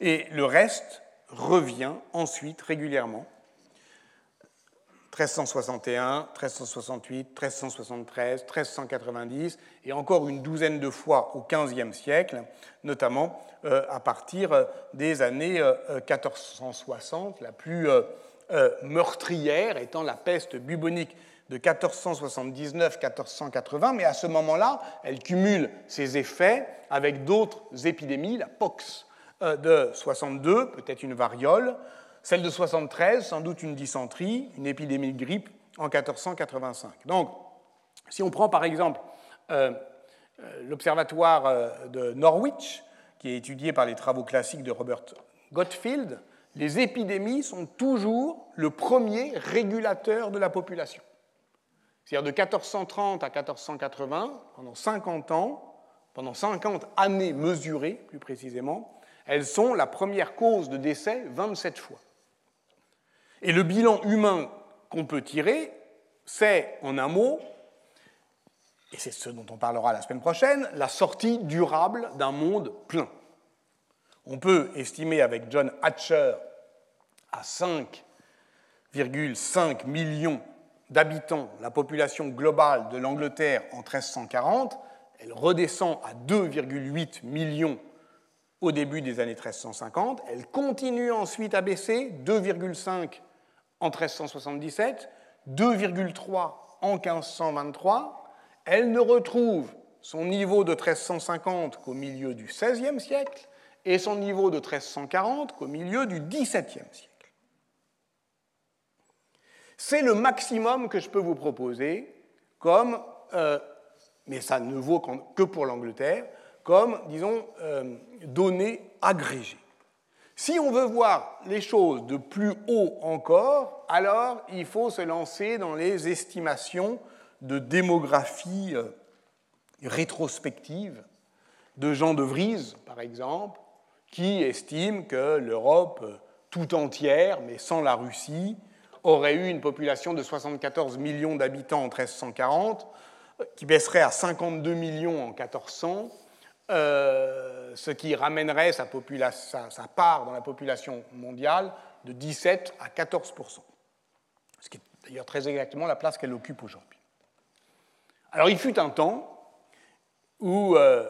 Et le reste revient ensuite régulièrement. 1361, 1368, 1373, 1390 et encore une douzaine de fois au XVe siècle, notamment euh, à partir des années 1460, euh, la plus euh, meurtrière étant la peste bubonique de 1479-1480, mais à ce moment-là, elle cumule ses effets avec d'autres épidémies, la pox euh, de 62, peut-être une variole, celle de 73, sans doute une dysenterie, une épidémie de grippe en 1485. Donc, si on prend par exemple euh, euh, l'observatoire de Norwich, qui est étudié par les travaux classiques de Robert Gottfield, les épidémies sont toujours le premier régulateur de la population. C'est-à-dire de 1430 à 1480, pendant 50 ans, pendant 50 années mesurées plus précisément, elles sont la première cause de décès 27 fois. Et le bilan humain qu'on peut tirer, c'est, en un mot, et c'est ce dont on parlera la semaine prochaine, la sortie durable d'un monde plein. On peut estimer avec John Hatcher à 5,5 millions d'habitants la population globale de l'Angleterre en 1340. Elle redescend à 2,8 millions au début des années 1350. Elle continue ensuite à baisser, 2,5 en 1377, 2,3 en 1523. Elle ne retrouve son niveau de 1350 qu'au milieu du XVIe siècle et son niveau de 1340 qu'au milieu du XVIIe siècle. C'est le maximum que je peux vous proposer comme, euh, mais ça ne vaut que pour l'Angleterre, comme, disons, euh, données agrégées. Si on veut voir les choses de plus haut encore, alors il faut se lancer dans les estimations de démographie euh, rétrospective de Jean de Vries, par exemple, qui estime que l'Europe tout entière, mais sans la Russie, aurait eu une population de 74 millions d'habitants en 1340, qui baisserait à 52 millions en 1400, euh, ce qui ramènerait sa, part dans la population mondiale de 17 à 14% ce qui est d'ailleurs très exactement la place qu'elle occupe aujourd'hui. Alors il fut un temps où euh,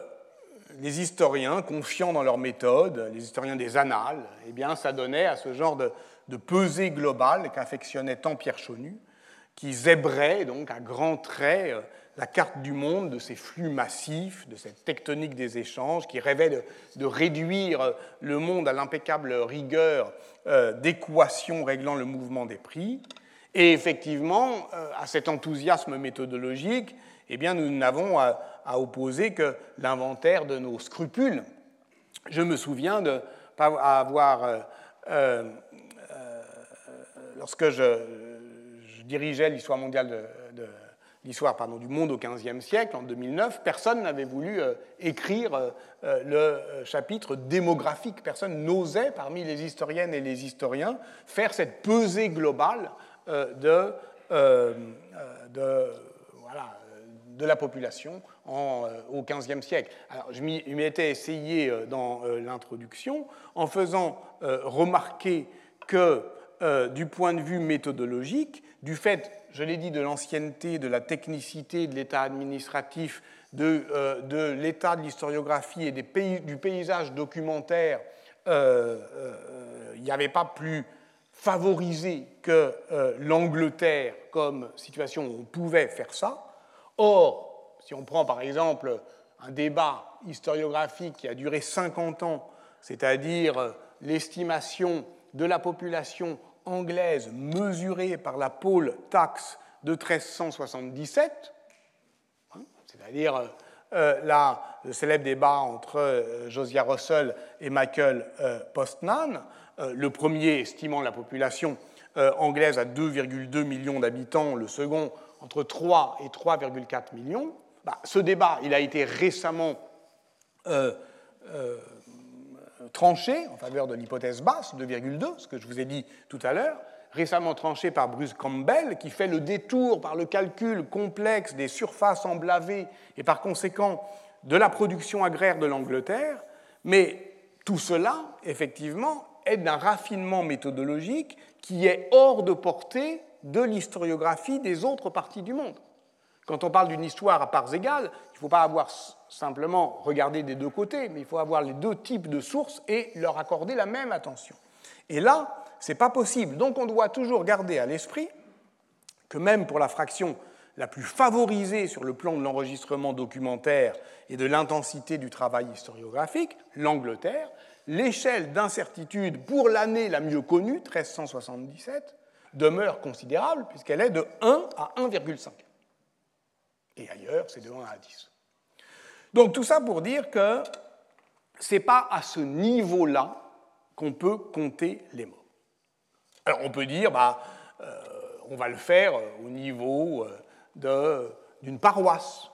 les historiens, confiants dans leur méthode, les historiens des annales, eh bien, ça donnait à ce genre de, pesée globale qu'affectionnait tant Pierre Chaunu, qui zébrait donc à grands traits euh, la carte du monde de ces flux massifs, de cette tectonique des échanges, qui rêvait de, réduire euh, le monde à l'impeccable rigueur euh, d'équations réglant le mouvement des prix. Et effectivement, à cet enthousiasme méthodologique, eh bien, nous n'avons à, opposer que l'inventaire de nos scrupules. Je me souviens de pas avoir lorsque je, dirigeais l'histoire mondiale de, l'histoire pardon, du monde au XVe siècle, en 2009, personne n'avait voulu euh, écrire euh, euh, le chapitre démographique. Personne n'osait, parmi les historiennes et les historiens, faire cette pesée globale de, de, voilà, de la population en, au XVe siècle. Alors, je m'y étais essayé dans l'introduction en faisant remarquer que du point de vue méthodologique, du fait, je l'ai dit, de l'ancienneté, de la technicité de l'état administratif, de, euh, l'état de l'historiographie et du paysage documentaire, euh, il n'y avait pas plus favorisé que l'Angleterre comme situation où on pouvait faire ça. Or, si on prend par exemple un débat historiographique qui a duré 50 ans, c'est-à-dire l'estimation de la population anglaise mesurée par la pôle taxe de 1377, hein, c'est-à-dire euh, euh, le célèbre débat entre euh, Josiah Russell et Michael Postman, le premier estimant la population anglaise à 2,2 millions d'habitants, le second entre 3 et 3,4 millions. Bah, ce débat, il a été récemment tranché en faveur de l'hypothèse basse, 2,2, ce que je vous ai dit tout à l'heure, récemment tranché par Bruce Campbell, qui fait le détour par le calcul complexe des surfaces emblavées et par conséquent de la production agraire de l'Angleterre, mais tout cela, effectivement, est d'un raffinement méthodologique qui est hors de portée de l'historiographie des autres parties du monde. Quand on parle d'une histoire à parts égales, il ne faut pas avoir simplement regardé des deux côtés, mais il faut avoir les deux types de sources et leur accorder la même attention. Et là, ce n'est pas possible. Donc on doit toujours garder à l'esprit que même pour la fraction la plus favorisée sur le plan de l'enregistrement documentaire et de l'intensité du travail historiographique, l'Angleterre, l'échelle d'incertitude pour l'année la mieux connue, 1377, demeure considérable puisqu'elle est de 1 à 1,5 et ailleurs, c'est de 1 à 10. Donc tout ça pour dire que ce n'est pas à ce niveau-là qu'on peut compter les morts. Alors on peut dire, bah, euh, on va le faire euh, au niveau euh, d'une paroisse,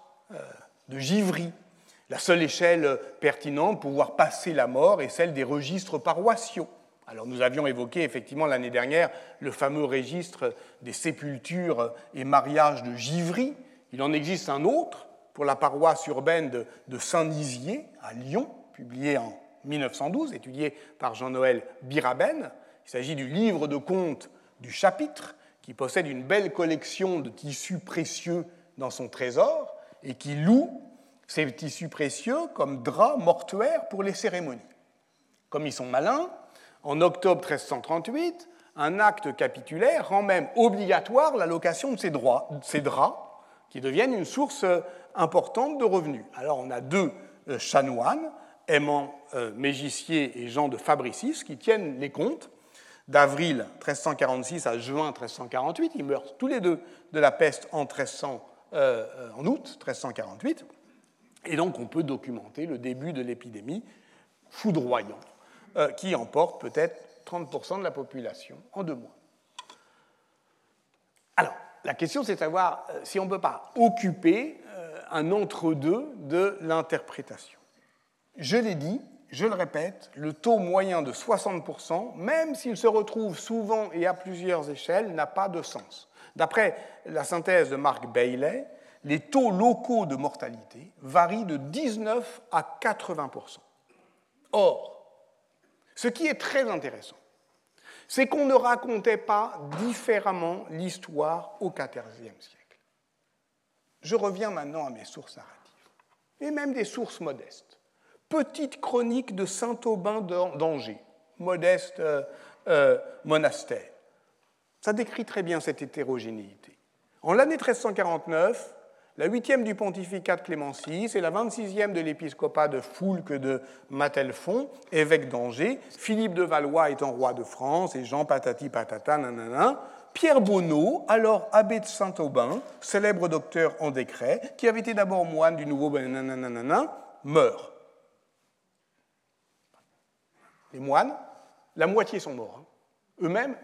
de Givry. La seule échelle pertinente pour pouvoir passer la mort est celle des registres paroissiaux. Alors nous avions évoqué effectivement l'année dernière le fameux registre des sépultures et mariages de Givry, il en existe un autre pour la paroisse urbaine de, Saint-Nizier, à Lyon, publié en 1912, étudié par Jean-Noël Biraben. Il s'agit du livre de comptes du chapitre, qui possède une belle collection de tissus précieux dans son trésor et qui loue ces tissus précieux comme draps mortuaires pour les cérémonies. Comme ils sont malins, en octobre 1338, un acte capitulaire rend même obligatoire la location de ces, droits, ces draps, qui deviennent une source importante de revenus. Alors on a deux euh, chanoines, Aimant euh, Mégissier et Jean de Fabricis, qui tiennent les comptes d'avril 1346 à juin 1348. Ils meurent tous les deux de la peste en, euh, en août 1348. Et donc on peut documenter le début de l'épidémie foudroyant, qui emporte peut-être 30% de la population en deux mois. Alors, la question, c'est de savoir euh, si on ne peut pas occuper euh, un entre-deux de l'interprétation. Je l'ai dit, je le répète, le taux moyen de 60%, même s'il se retrouve souvent et à plusieurs échelles, n'a pas de sens. D'après la synthèse de Mark Bailey, les taux locaux de mortalité varient de 19 à 80%. Or, ce qui est très intéressant, c'est qu'on ne racontait pas différemment l'histoire au XIVe siècle. Je reviens maintenant à mes sources narratives, et même des sources modestes. Petite chronique de Saint-Aubin d'Angers, modeste euh, euh, monastère. Ça décrit très bien cette hétérogénéité. En l'année 1349, la huitième du pontificat de Clément VI et la 26e de l'épiscopat de Foulques de Matelfond, évêque d'Angers, Philippe de Valois étant roi de France et Jean Patati Patata, nanana, Pierre Bonneau, alors abbé de Saint-Aubin, célèbre docteur en décret, qui avait été d'abord moine du nouveau meurt. Les moines, la moitié sont morts. Hein. Eux-mêmes,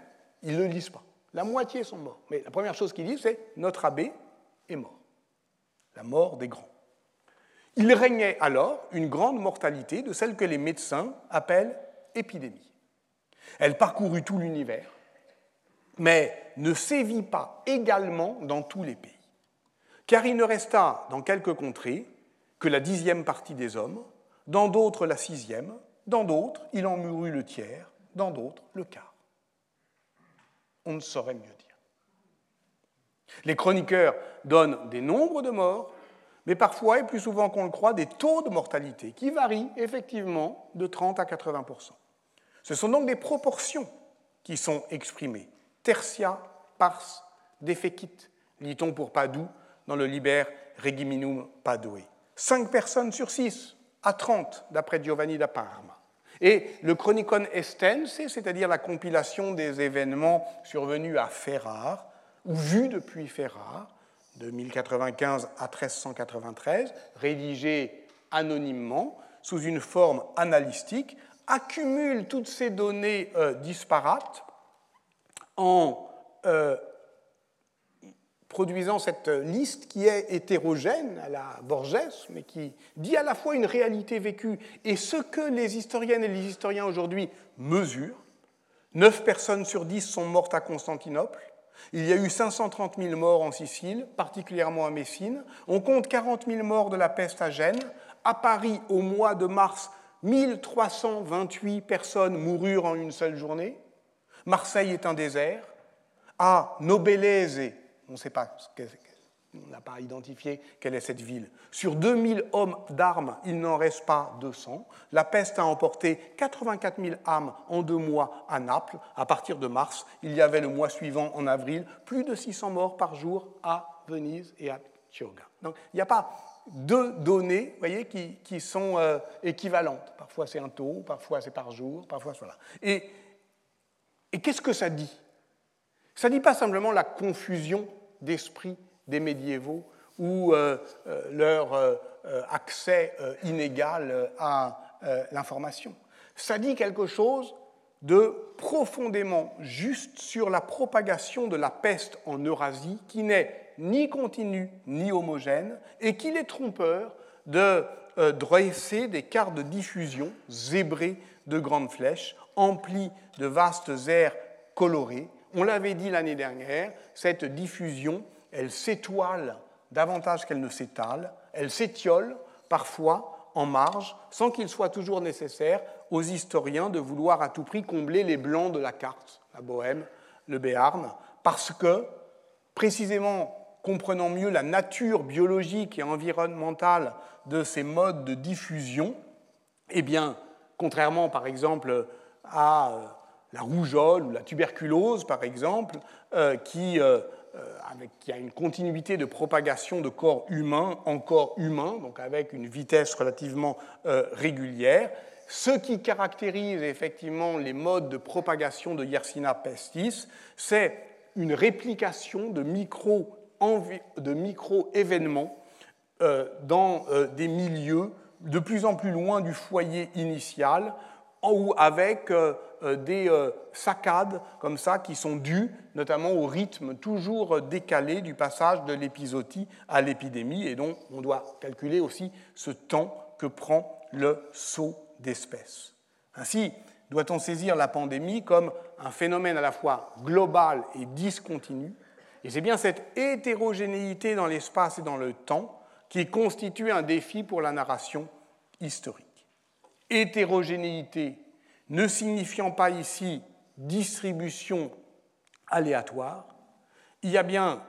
ils ne le lisent pas. La moitié sont morts. Mais la première chose qu'ils disent, c'est notre abbé est mort la mort des grands. Il régnait alors une grande mortalité de celle que les médecins appellent épidémie. Elle parcourut tout l'univers, mais ne sévit pas également dans tous les pays, car il ne resta dans quelques contrées que la dixième partie des hommes, dans d'autres la sixième, dans d'autres il en mourut le tiers, dans d'autres le quart. On ne saurait mieux dire. Les chroniqueurs donnent des nombres de morts, mais parfois, et plus souvent qu'on le croit, des taux de mortalité qui varient effectivement de 30 à 80% Ce sont donc des proportions qui sont exprimées. Tertia, pars, defecit, lit-on pour Padoue dans le Liber Regiminum Padoe. Cinq personnes sur six à 30, d'après Giovanni da Parma. Et le Chronicon Estense, c'est-à-dire la compilation des événements survenus à Ferrare, ou vus depuis Ferrare, de 1095 à 1393, rédigé anonymement, sous une forme analytique, accumule toutes ces données euh, disparates en euh, produisant cette liste qui est hétérogène à la Borges, mais qui dit à la fois une réalité vécue et ce que les historiennes et les historiens aujourd'hui mesurent. Neuf personnes sur dix sont mortes à Constantinople, il y a eu 530 000 morts en Sicile, particulièrement à Messine. On compte 40 000 morts de la peste à Gênes. À Paris, au mois de mars, 1328 personnes moururent en une seule journée. Marseille est un désert. À Nobelese, on ne sait pas on n'a pas identifié quelle est cette ville. Sur 2000 hommes d'armes, il n'en reste pas 200. La peste a emporté 84 000 âmes en deux mois à Naples. À partir de mars, il y avait le mois suivant, en avril, plus de 600 morts par jour à Venise et à Chioggia. Donc il n'y a pas deux données voyez, qui, sont euh, équivalentes. Parfois c'est un taux, parfois c'est par jour, parfois voilà. Et, et qu'est-ce que ça dit? Ça ne dit pas simplement la confusion d'esprit des médiévaux ou euh, euh, leur euh, accès inégal à l'information. Ça dit quelque chose de profondément juste sur la propagation de la peste en Eurasie, qui n'est ni continue ni homogène, et qu'il est trompeur de dresser des cartes de diffusion zébrées de grandes flèches, emplies de vastes aires colorées. On l'avait dit l'année dernière, cette diffusion elle s'étoile davantage qu'elle ne s'étale, elle s'étiole parfois en marge, sans qu'il soit toujours nécessaire aux historiens de vouloir à tout prix combler les blancs de la carte, la Bohème, le Béarn, parce que, précisément comprenant mieux la nature biologique et environnementale de ces modes de diffusion, eh bien, contrairement par exemple à euh, la rougeole ou la tuberculose, par exemple, euh, qui, euh, qui, a une continuité de propagation de corps humains en corps humain, donc avec une vitesse relativement régulière. Ce qui caractérise effectivement les modes de propagation de Yersinia pestis, c'est une réplication de micro de micro-événements dans des milieux de plus en plus loin du foyer initial, ou avec euh, des saccades comme ça qui sont dues notamment au rythme toujours décalé du passage de l'épisodie à l'épidémie, et dont on doit calculer aussi ce temps que prend le saut d'espèces. Ainsi, doit-on saisir la pandémie comme un phénomène à la fois global et discontinu, et c'est bien cette hétérogénéité dans l'espace et dans le temps qui constitue un défi pour la narration historique. Hétérogénéité ne signifiant pas ici distribution aléatoire, il y a bien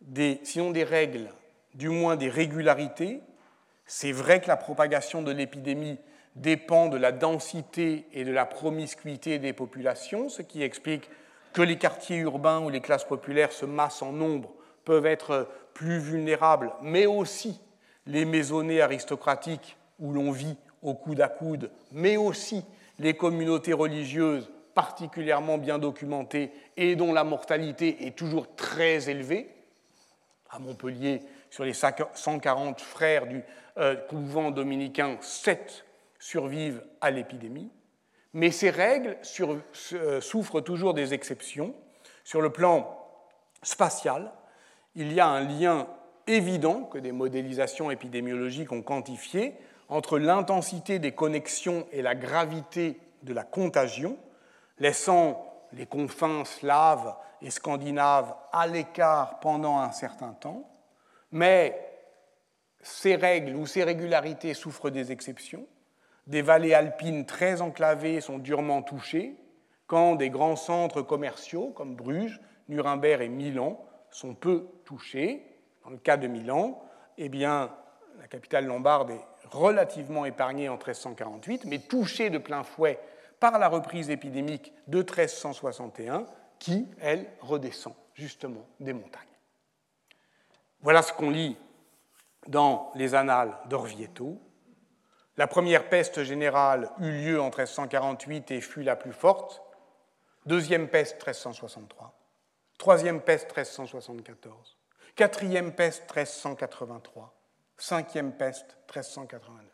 des, sinon des règles, du moins des régularités. C'est vrai que la propagation de l'épidémie dépend de la densité et de la promiscuité des populations, ce qui explique que les quartiers urbains où les classes populaires se massent en nombre peuvent être plus vulnérables, mais aussi les maisonnées aristocratiques où l'on vit au coude à coude, mais aussi les communautés religieuses particulièrement bien documentées et dont la mortalité est toujours très élevée. À Montpellier, sur les 140 frères du euh, couvent dominicain, 7 survivent à l'épidémie. Mais ces règles euh, souffrent toujours des exceptions. Sur le plan spatial, il y a un lien évident que des modélisations épidémiologiques ont quantifié entre l'intensité des connexions et la gravité de la contagion, laissant les confins slaves et scandinaves à l'écart pendant un certain temps, mais ces règles ou ces régularités souffrent des exceptions. Des vallées alpines très enclavées sont durement touchées, quand des grands centres commerciaux comme Bruges, Nuremberg et Milan sont peu touchés. Dans le cas de Milan, eh bien, la capitale lombarde est relativement épargnée en 1348, mais touchée de plein fouet par la reprise épidémique de 1361, qui, elle, redescend justement des montagnes. Voilà ce qu'on lit dans les annales d'Orvieto. La première peste générale eut lieu en 1348 et fut la plus forte. Deuxième peste 1363. Troisième peste 1374. Quatrième peste 1383. Cinquième peste 1389.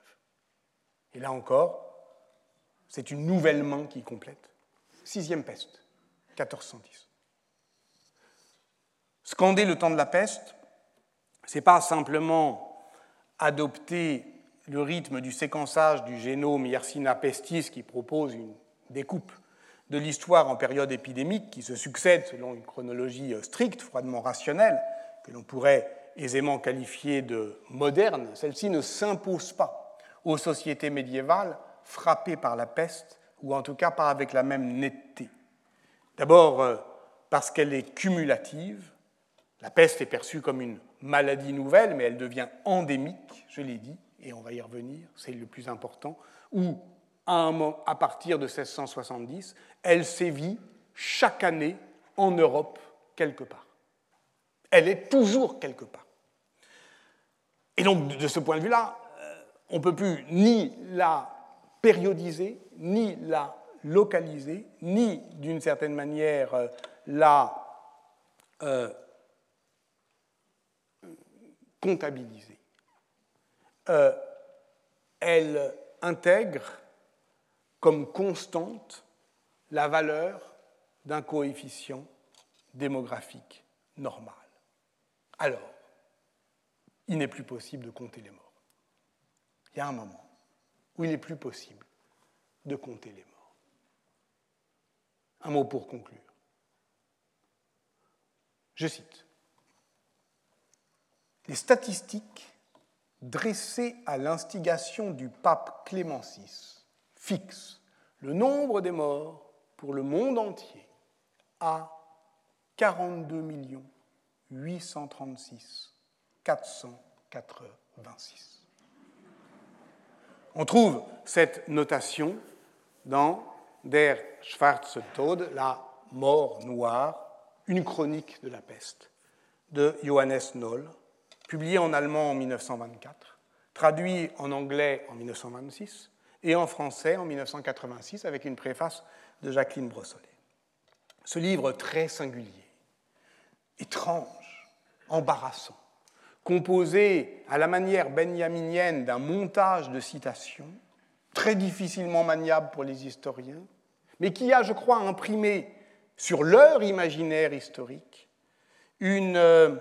Et là encore, c'est une nouvelle main qui complète. Sixième peste 1410. Scander le temps de la peste, ce n'est pas simplement adopter le rythme du séquençage du génome Yersinia pestis qui propose une découpe de l'histoire en période épidémique qui se succède selon une chronologie euh, stricte, froidement rationnelle, que l'on pourrait aisément qualifier de moderne, celle-ci ne s'impose pas aux sociétés médiévales frappées par la peste, ou en tout cas pas avec la même netteté. D'abord euh, parce qu'elle est cumulative, la peste est perçue comme une maladie nouvelle, mais elle devient endémique, je l'ai dit, et on va y revenir, c'est le plus important, où à, partir de 1670, elle sévit chaque année en Europe quelque part. Elle est toujours quelque part. Et donc, de ce point de vue-là, euh, on ne peut plus ni la périodiser, ni la localiser, ni d'une certaine manière euh, la euh, comptabiliser. Elle intègre comme constante la valeur d'un coefficient démographique normal. Alors, il n'est plus possible de compter les morts. Il y a un moment où il n'est plus possible de compter les morts. Un mot pour conclure. Je cite. Les statistiques dressé à l'instigation du pape Clément VI, fixe le nombre des morts pour le monde entier à 42 836 486. On trouve cette notation dans Der Schwarze Tod, la mort noire, une chronique de la peste, de Johannes Noll, publié en allemand en 1924, traduit en anglais en 1926 et en français en 1986 avec une préface de Jacqueline Brossolet. Ce livre très singulier, étrange, embarrassant, composé à la manière benjaminienne d'un montage de citations, très difficilement maniable pour les historiens, mais qui a, je crois, imprimé sur leur imaginaire historique une euh,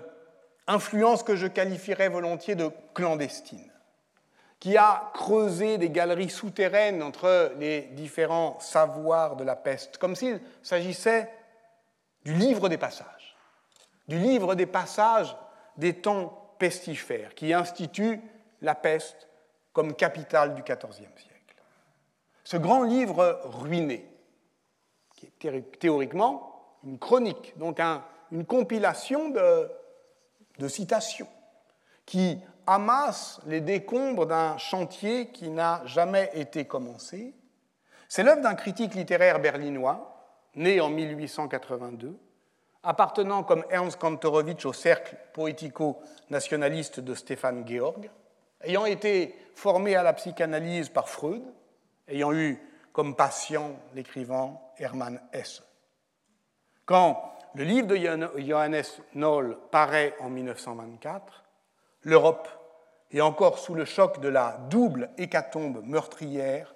influence que je qualifierais volontiers de clandestine, qui a creusé des galeries souterraines entre les différents savoirs de la peste, comme s'il s'agissait du livre des passages, du livre des passages des temps pestifères, qui institue la peste comme capitale du XIVe siècle. Ce grand livre ruiné, qui est théoriquement une chronique, donc une compilation de, de citations, qui amasse les décombres d'un chantier qui n'a jamais été commencé. C'est l'œuvre d'un critique littéraire berlinois, né en 1882, appartenant comme Ernst Kantorowicz au cercle poético-nationaliste de Stéphane Georg, ayant été formé à la psychanalyse par Freud, ayant eu comme patient l'écrivain Hermann Hesse. Quand le livre de Johannes Noll paraît en 1924, l'Europe est encore sous le choc de la double hécatombe meurtrière,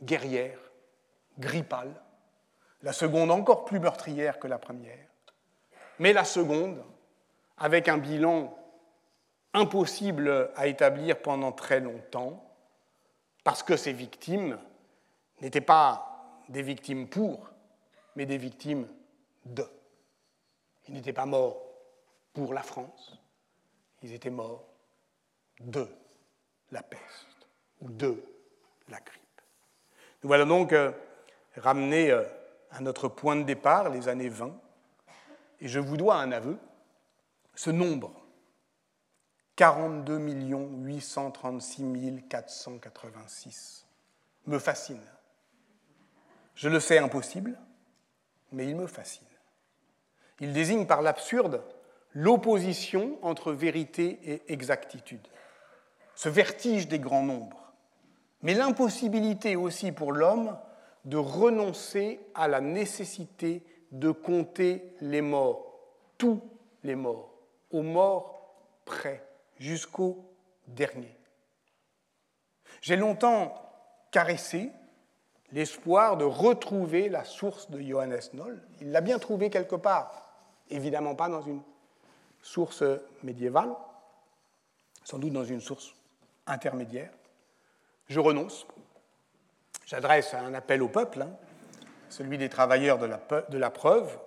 guerrière, grippale, la seconde encore plus meurtrière que la première, mais la seconde avec un bilan impossible à établir pendant très longtemps, parce que ces victimes n'étaient pas des victimes pour, mais des victimes de. Ils n'étaient pas morts pour la France, ils étaient morts de la peste ou de la grippe. Nous voilà donc euh, ramenés euh, à notre point de départ, les années 20, et je vous dois un aveu, ce nombre, 42 836 486, me fascine. Je le sais impossible, mais il me fascine. Il désigne par l'absurde l'opposition entre vérité et exactitude, ce vertige des grands nombres, mais l'impossibilité aussi pour l'homme de renoncer à la nécessité de compter les morts, tous les morts, aux morts près, jusqu'au dernier. J'ai longtemps caressé l'espoir de retrouver la source de Johannes Noll. Il l'a bien trouvé quelque part, évidemment pas dans une source médiévale, sans doute dans une source intermédiaire. Je renonce. J'adresse un appel au peuple, hein, celui des travailleurs de la, de la preuve,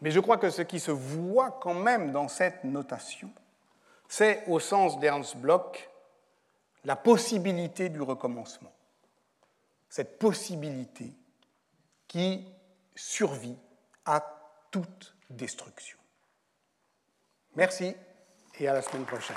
mais je crois que ce qui se voit quand même dans cette notation, c'est, au sens d'Ernst Bloch, la possibilité du recommencement cette possibilité qui survit à toute destruction. Merci et à la semaine prochaine.